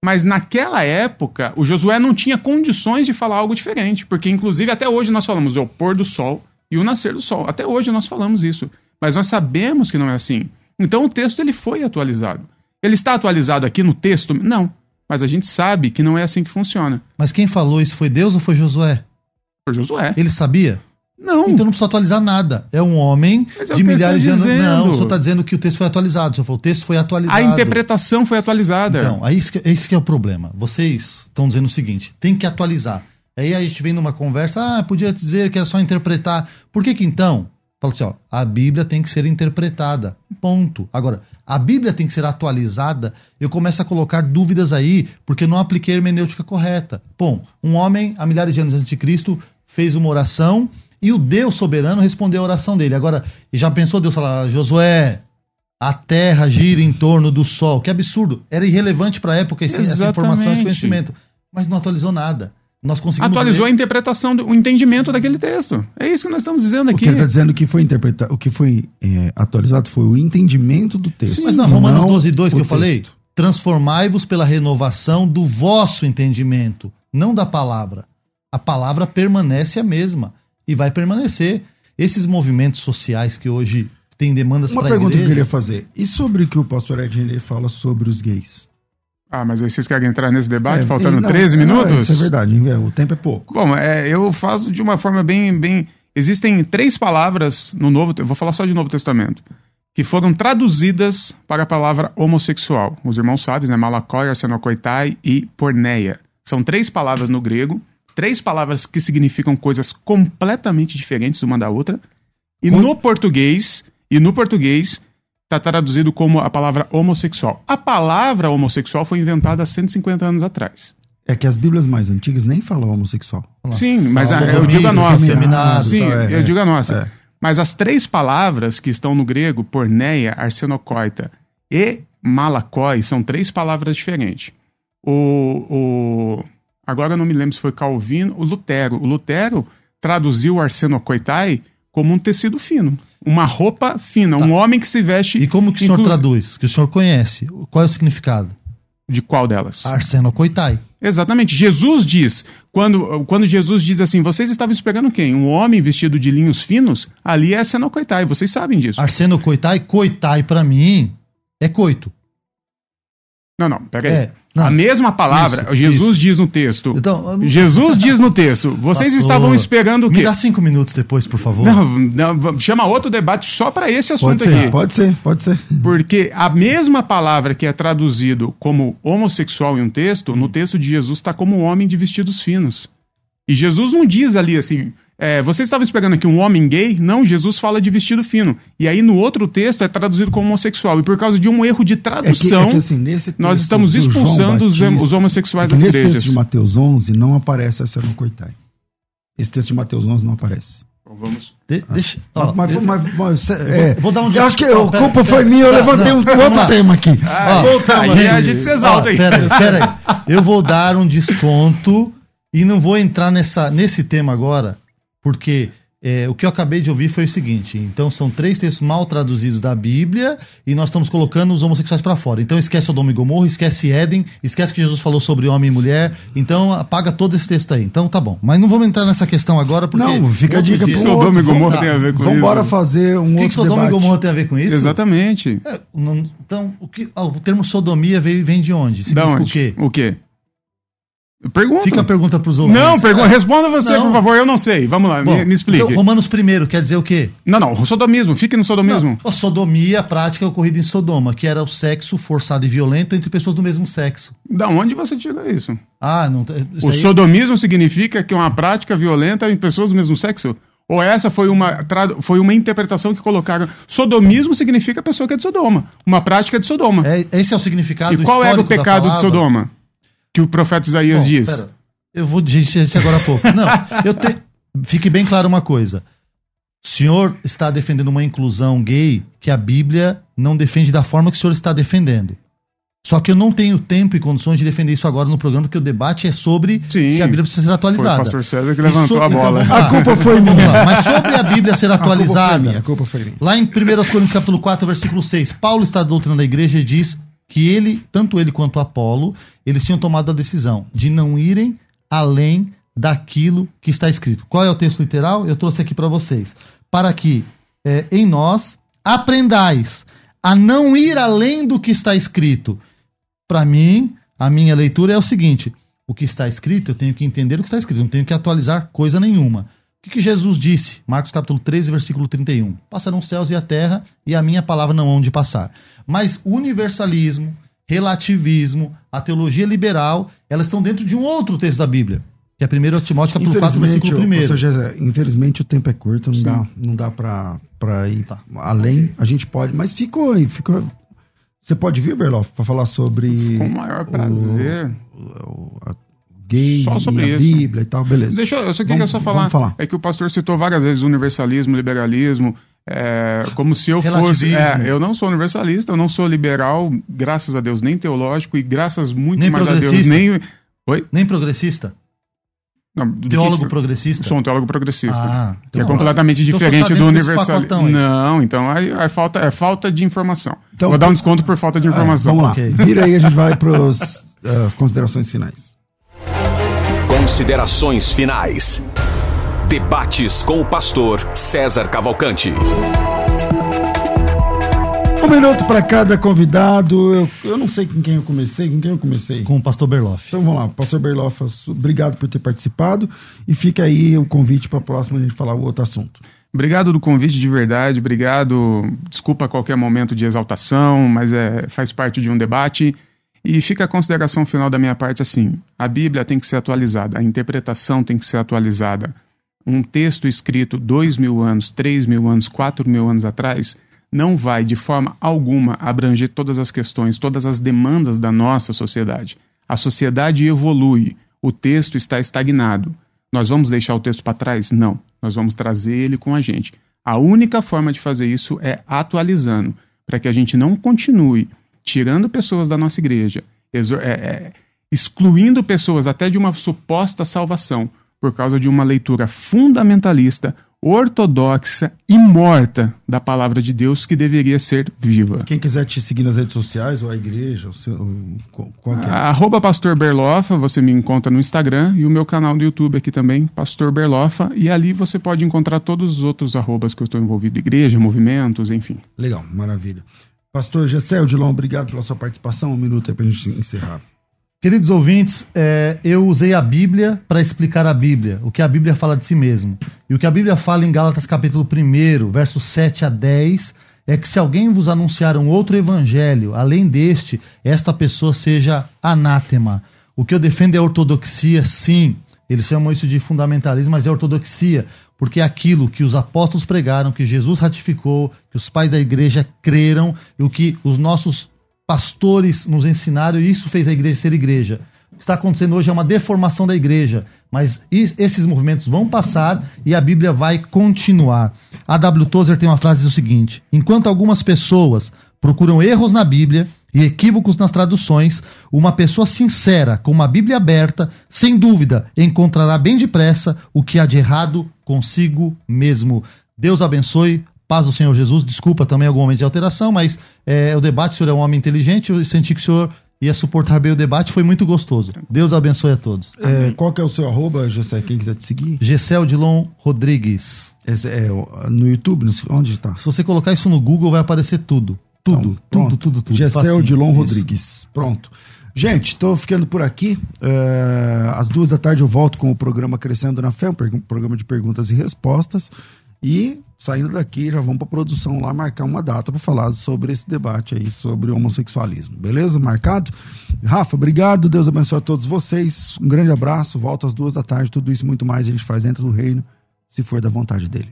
Mas naquela época, o Josué não tinha condições de falar algo diferente, porque inclusive até hoje nós falamos o pôr do sol e o nascer do sol. Até hoje nós falamos isso. Mas nós sabemos que não é assim. Então o texto ele foi atualizado. Ele está atualizado aqui no texto? Não. Mas a gente sabe que não é assim que funciona. Mas quem falou isso foi Deus ou foi Josué? Foi Josué. Ele sabia? Não. Então não precisa atualizar nada. É um homem é de milhares de anos. dizendo. Não, o senhor está dizendo que o texto foi atualizado. O senhor falou, o texto foi atualizado. A interpretação foi atualizada. Então, aí isso que, esse que é o problema. Vocês estão dizendo o seguinte: tem que atualizar. Aí a gente vem numa conversa, ah, podia dizer que era só interpretar. Por que que então? Fala assim, ó, a Bíblia tem que ser interpretada. Ponto. Agora, a Bíblia tem que ser atualizada, eu começo a colocar dúvidas aí, porque não apliquei a hermenêutica correta. Bom, um homem, há milhares de anos antes de Cristo, fez uma oração e o Deus soberano respondeu a oração dele. Agora, e já pensou Deus falar, Josué, a terra gira em torno do sol. Que absurdo. Era irrelevante para a época esse- essa informação, esse conhecimento. Mas não atualizou nada. Nós conseguimos. Atualizou a ler- interpretação, do, o entendimento daquele texto. É isso que nós estamos dizendo O aqui. que ele está dizendo que foi interpretado, o que foi é, atualizado foi o entendimento do texto. Mas não, Romanos não 12, 2 que o eu falei. Transformai-vos pela renovação do vosso entendimento, não da palavra. A palavra permanece a mesma e vai permanecer. Esses movimentos sociais que hoje têm demandas Uma para a pergunta que eu igreja. queria fazer. E sobre o que o pastor Ednei fala sobre os gays? Ah, mas aí vocês querem entrar nesse debate, É, faltando não, 13 não, minutos? isso é verdade, é, o tempo é pouco. Bom, é, eu faço de uma forma bem, bem. Existem três palavras no Novo, eu vou falar só de Novo Testamento, que foram traduzidas para a palavra homossexual. Os irmãos sabem, né? Malakoi, Arsenokoitai e Porneia. São três palavras no grego, três palavras que significam coisas completamente diferentes uma da outra. E no português, e no português está traduzido como a palavra homossexual. A palavra homossexual foi inventada há 150 anos atrás. É que as Bíblias mais antigas nem falam homossexual. Sim, mas a- eu digo a nossa. Sim, tal, é, eu é. digo a nossa. É. Mas as três palavras que estão no grego, porneia, arsenocoita e malakoi, são três palavras diferentes. O, o- agora eu não me lembro se foi Calvino, o Lutero. O Lutero traduziu arsenocoitai como um tecido fino, uma roupa fina, um homem que se veste. Tá. E como que o senhor inclu- traduz? Que o senhor conhece? Qual é o significado? De qual delas? Arsenocoitai. Exatamente. Jesus diz, quando, quando Jesus diz assim, vocês estavam esperando quem? Um homem vestido de linhos finos? Ali é Arsenocoitai, vocês sabem disso. Arsenocoitai, coitai pra mim é coito. Não, não, peraí. É, não. A mesma palavra, Isso, Jesus isso. diz no texto. Então, Jesus diz no texto, vocês Pastor, estavam esperando o Me quê? dá cinco minutos depois, por favor. Não, não, chama outro debate só para esse assunto Pode ser, aqui. pode ser, pode ser. Porque a mesma palavra que é traduzido como homossexual em um texto, no texto de Jesus está como homem de vestidos finos. E Jesus não diz ali assim, é, você estava esperando aqui um homem gay? Não, Jesus fala de vestido fino. E aí no outro texto é traduzido como homossexual. E por causa de um erro de É que, tradução, é que, assim, nesse nós estamos expulsando os, Batista, os homossexuais é das nesse igrejas. texto de Mateus 11 não aparece a Coitai. Esse texto de Mateus 11 não aparece. Então vamos. De- deixa, ó, mas, eu- mas- mas- é, vou dar um eu acho que Ó, a pera- culpa foi pera- minha, eu tá, levantei não, um outro lá. tema aqui. Ah, Voltamos aí aqui. a gente se exalta Ó, aí. Pera pera aí. Eu vou dar um desconto e não vou entrar nessa, nesse tema agora, porque é, o que eu acabei de ouvir foi o seguinte: então são três textos mal traduzidos da Bíblia e nós estamos colocando os homossexuais pra fora. Então esquece Sodoma e Gomorra, esquece Éden, esquece que Jesus falou sobre homem e mulher. Então apaga todos esses textos aí. Então tá bom. Mas não vamos entrar nessa questão agora, porque. Não, fica a dica pro Sodoma outro. e Gomorra Vamos- tem a ver com Vamos isso? embora fazer um O que, que outro Sodoma debate. e Gomorra tem a ver com isso? Exatamente. É, não- então, o, que, ah, o termo sodomia veio, vem de onde? Da Significa onde? o quê? O quê? Pergunta. Fica a pergunta pros ouvintes. Não, pergunta, É. responda você, Não. por favor. Eu não sei. Vamos lá, Bom, me, me explique. então, Romanos primeiro quer dizer o quê? Não, não, o sodomismo. Fique no sodomismo. A sodomia, a prática ocorrida em Sodoma, que era o sexo forçado e violento entre pessoas do mesmo sexo. Da onde você tira isso? Ah, não. Isso o aí- sodomismo significa que é uma prática violenta em pessoas do mesmo sexo? Ou essa foi uma, foi uma interpretação que colocaram? Sodomismo significa pessoa que é de Sodoma. Uma prática de Sodoma. É, esse é o significado e qual era o histórico da pecado de? Sodoma? Que o profeta Isaías Bom, diz. pera, eu vou dizer isso agora há pouco. Não, eu te... fique bem claro uma coisa. O senhor está defendendo uma inclusão gay que a Bíblia não defende da forma que o senhor está defendendo. Só que eu não tenho tempo e condições de defender isso agora no programa, porque o debate é sobre Sim. se a Bíblia precisa ser Foi o atualizada. pastor César que levantou so- a bola. Então. A culpa foi minha. lá. Mas sobre a Bíblia ser A culpa foi atualizada, minha, a culpa foi minha. Lá em 1 Coríntios capítulo 4, versículo 6, Paulo está doutrinando a igreja e diz: que ele, tanto ele quanto Apolo, eles tinham tomado a decisão de não irem além daquilo que está escrito. Qual é o texto literal? Eu trouxe aqui para vocês. Para que é, em nós aprendais a não ir além do que está escrito. Para mim, a minha leitura é o seguinte: o que está escrito, eu tenho que entender o que está escrito, não tenho que atualizar coisa nenhuma. O que, que Jesus disse? Marcos capítulo 13, versículo 31. Passarão os céus e a terra, e a minha palavra não hão de passar. Mas universalismo, relativismo, a teologia liberal, elas estão dentro de um outro texto da Bíblia. Que é 1 Timóteo capítulo 4, versículo 1. Ou seja, infelizmente o tempo é curto, não Sim. dá, não dá pra, pra ir tá. além. A gente pode, mas ficou aí, ficou. Você pode vir, Berloff, para falar sobre. Com o maior prazer. O, gay, só sobre a isso. Bíblia e tal, beleza. Deixa eu, eu só queria só falar, falar, É que o pastor citou várias vezes universalismo, liberalismo, é, como se eu fosse. É, eu não sou universalista, eu não sou liberal, graças a Deus, nem teológico, e graças muito nem mais a Deus, nem. Oi? Nem progressista? Não, teólogo que, progressista? Sou um teólogo progressista. Ah, que é então, completamente então diferente do universalismo. Não, então aí, aí, falta, é falta de informação. Então, Vou dar um desconto por falta de informação. É, vamos lá. Okay. Vira aí, a gente vai para as uh, considerações finais. Considerações finais. Debates com o pastor César Cavalcante. Um minuto para cada convidado. Eu, eu não sei com quem eu comecei. Com quem eu comecei? Com o pastor Berloff. Então vamos lá, pastor Berloff, obrigado por ter participado. E fica aí o convite para a próxima a gente falar o outro assunto. Obrigado do convite de verdade, obrigado. Desculpa qualquer momento de exaltação, mas é, faz parte de um debate. E fica a consideração final da minha parte assim: a Bíblia tem que ser atualizada, a interpretação tem que ser atualizada. Um texto escrito dois mil anos, três mil anos, quatro mil anos atrás não vai, de forma alguma, abranger todas as questões, todas as demandas da nossa sociedade. A sociedade evolui, o texto está estagnado. Nós vamos deixar o texto para trás? Não. Nós vamos trazer ele com a gente. A única forma de fazer isso é atualizando, para que a gente não continue tirando pessoas da nossa igreja, é, é, excluindo pessoas até de uma suposta salvação por causa de uma leitura fundamentalista ortodoxa e morta da palavra de Deus que deveria ser viva. Quem quiser te seguir nas redes sociais ou a igreja, seu, qual é? Arroba Pastor Berlofa, você me encontra no Instagram e o meu canal do YouTube aqui também, Pastor Berlofa, e ali você pode encontrar todos os outros arrobas que eu estou envolvido, igreja, movimentos, enfim. Legal, maravilha. Pastor Gessé Odilon, obrigado pela sua participação, um minuto aí para a gente encerrar. Queridos ouvintes, é, eu usei a Bíblia para explicar a Bíblia, o que a Bíblia fala de si mesmo. E o que a Bíblia fala em Gálatas capítulo 1, versos 7 a 10, é que se alguém vos anunciar um outro evangelho, além deste, esta pessoa seja anátema. O que eu defendo é a ortodoxia, sim. Eles chamam isso de fundamentalismo, mas é ortodoxia, porque é aquilo que os apóstolos pregaram, que Jesus ratificou, que os pais da igreja creram, e o que os nossos pastores nos ensinaram e isso fez a igreja ser igreja. O que está acontecendo hoje é uma deformação da igreja, mas esses movimentos vão passar e a Bíblia vai continuar. A W. Tozer tem uma frase do seguinte: Enquanto algumas pessoas procuram erros na Bíblia e equívocos nas traduções, uma pessoa sincera, com uma Bíblia aberta, sem dúvida, encontrará bem depressa o que há de errado consigo mesmo. Deus abençoe. Paz do Senhor Jesus, desculpa também algum momento de alteração, mas é, o debate, o senhor é um homem inteligente, eu senti que o senhor ia suportar bem o debate, foi muito gostoso. Deus abençoe a todos. É, qual que é o seu arroba, Gessé, quem quiser te seguir? Gessé Odilon Rodrigues. É, no YouTube, onde está? Se você colocar isso no Google, vai aparecer tudo. Tudo, então, tudo, tudo, tudo. Gessé Odilon Rodrigues. Pronto. Gente, estou ficando por aqui. Uh, às duas da tarde eu volto com o programa Crescendo na Fé, um programa de perguntas e respostas. E saindo daqui, já vamos para produção lá marcar uma data para falar sobre esse debate aí sobre homossexualismo. Beleza? Marcado? Rafa, obrigado. Deus abençoe a todos vocês. Um grande abraço. Volto às duas da tarde. Tudo isso muito mais a gente faz dentro do reino, se for da vontade dele.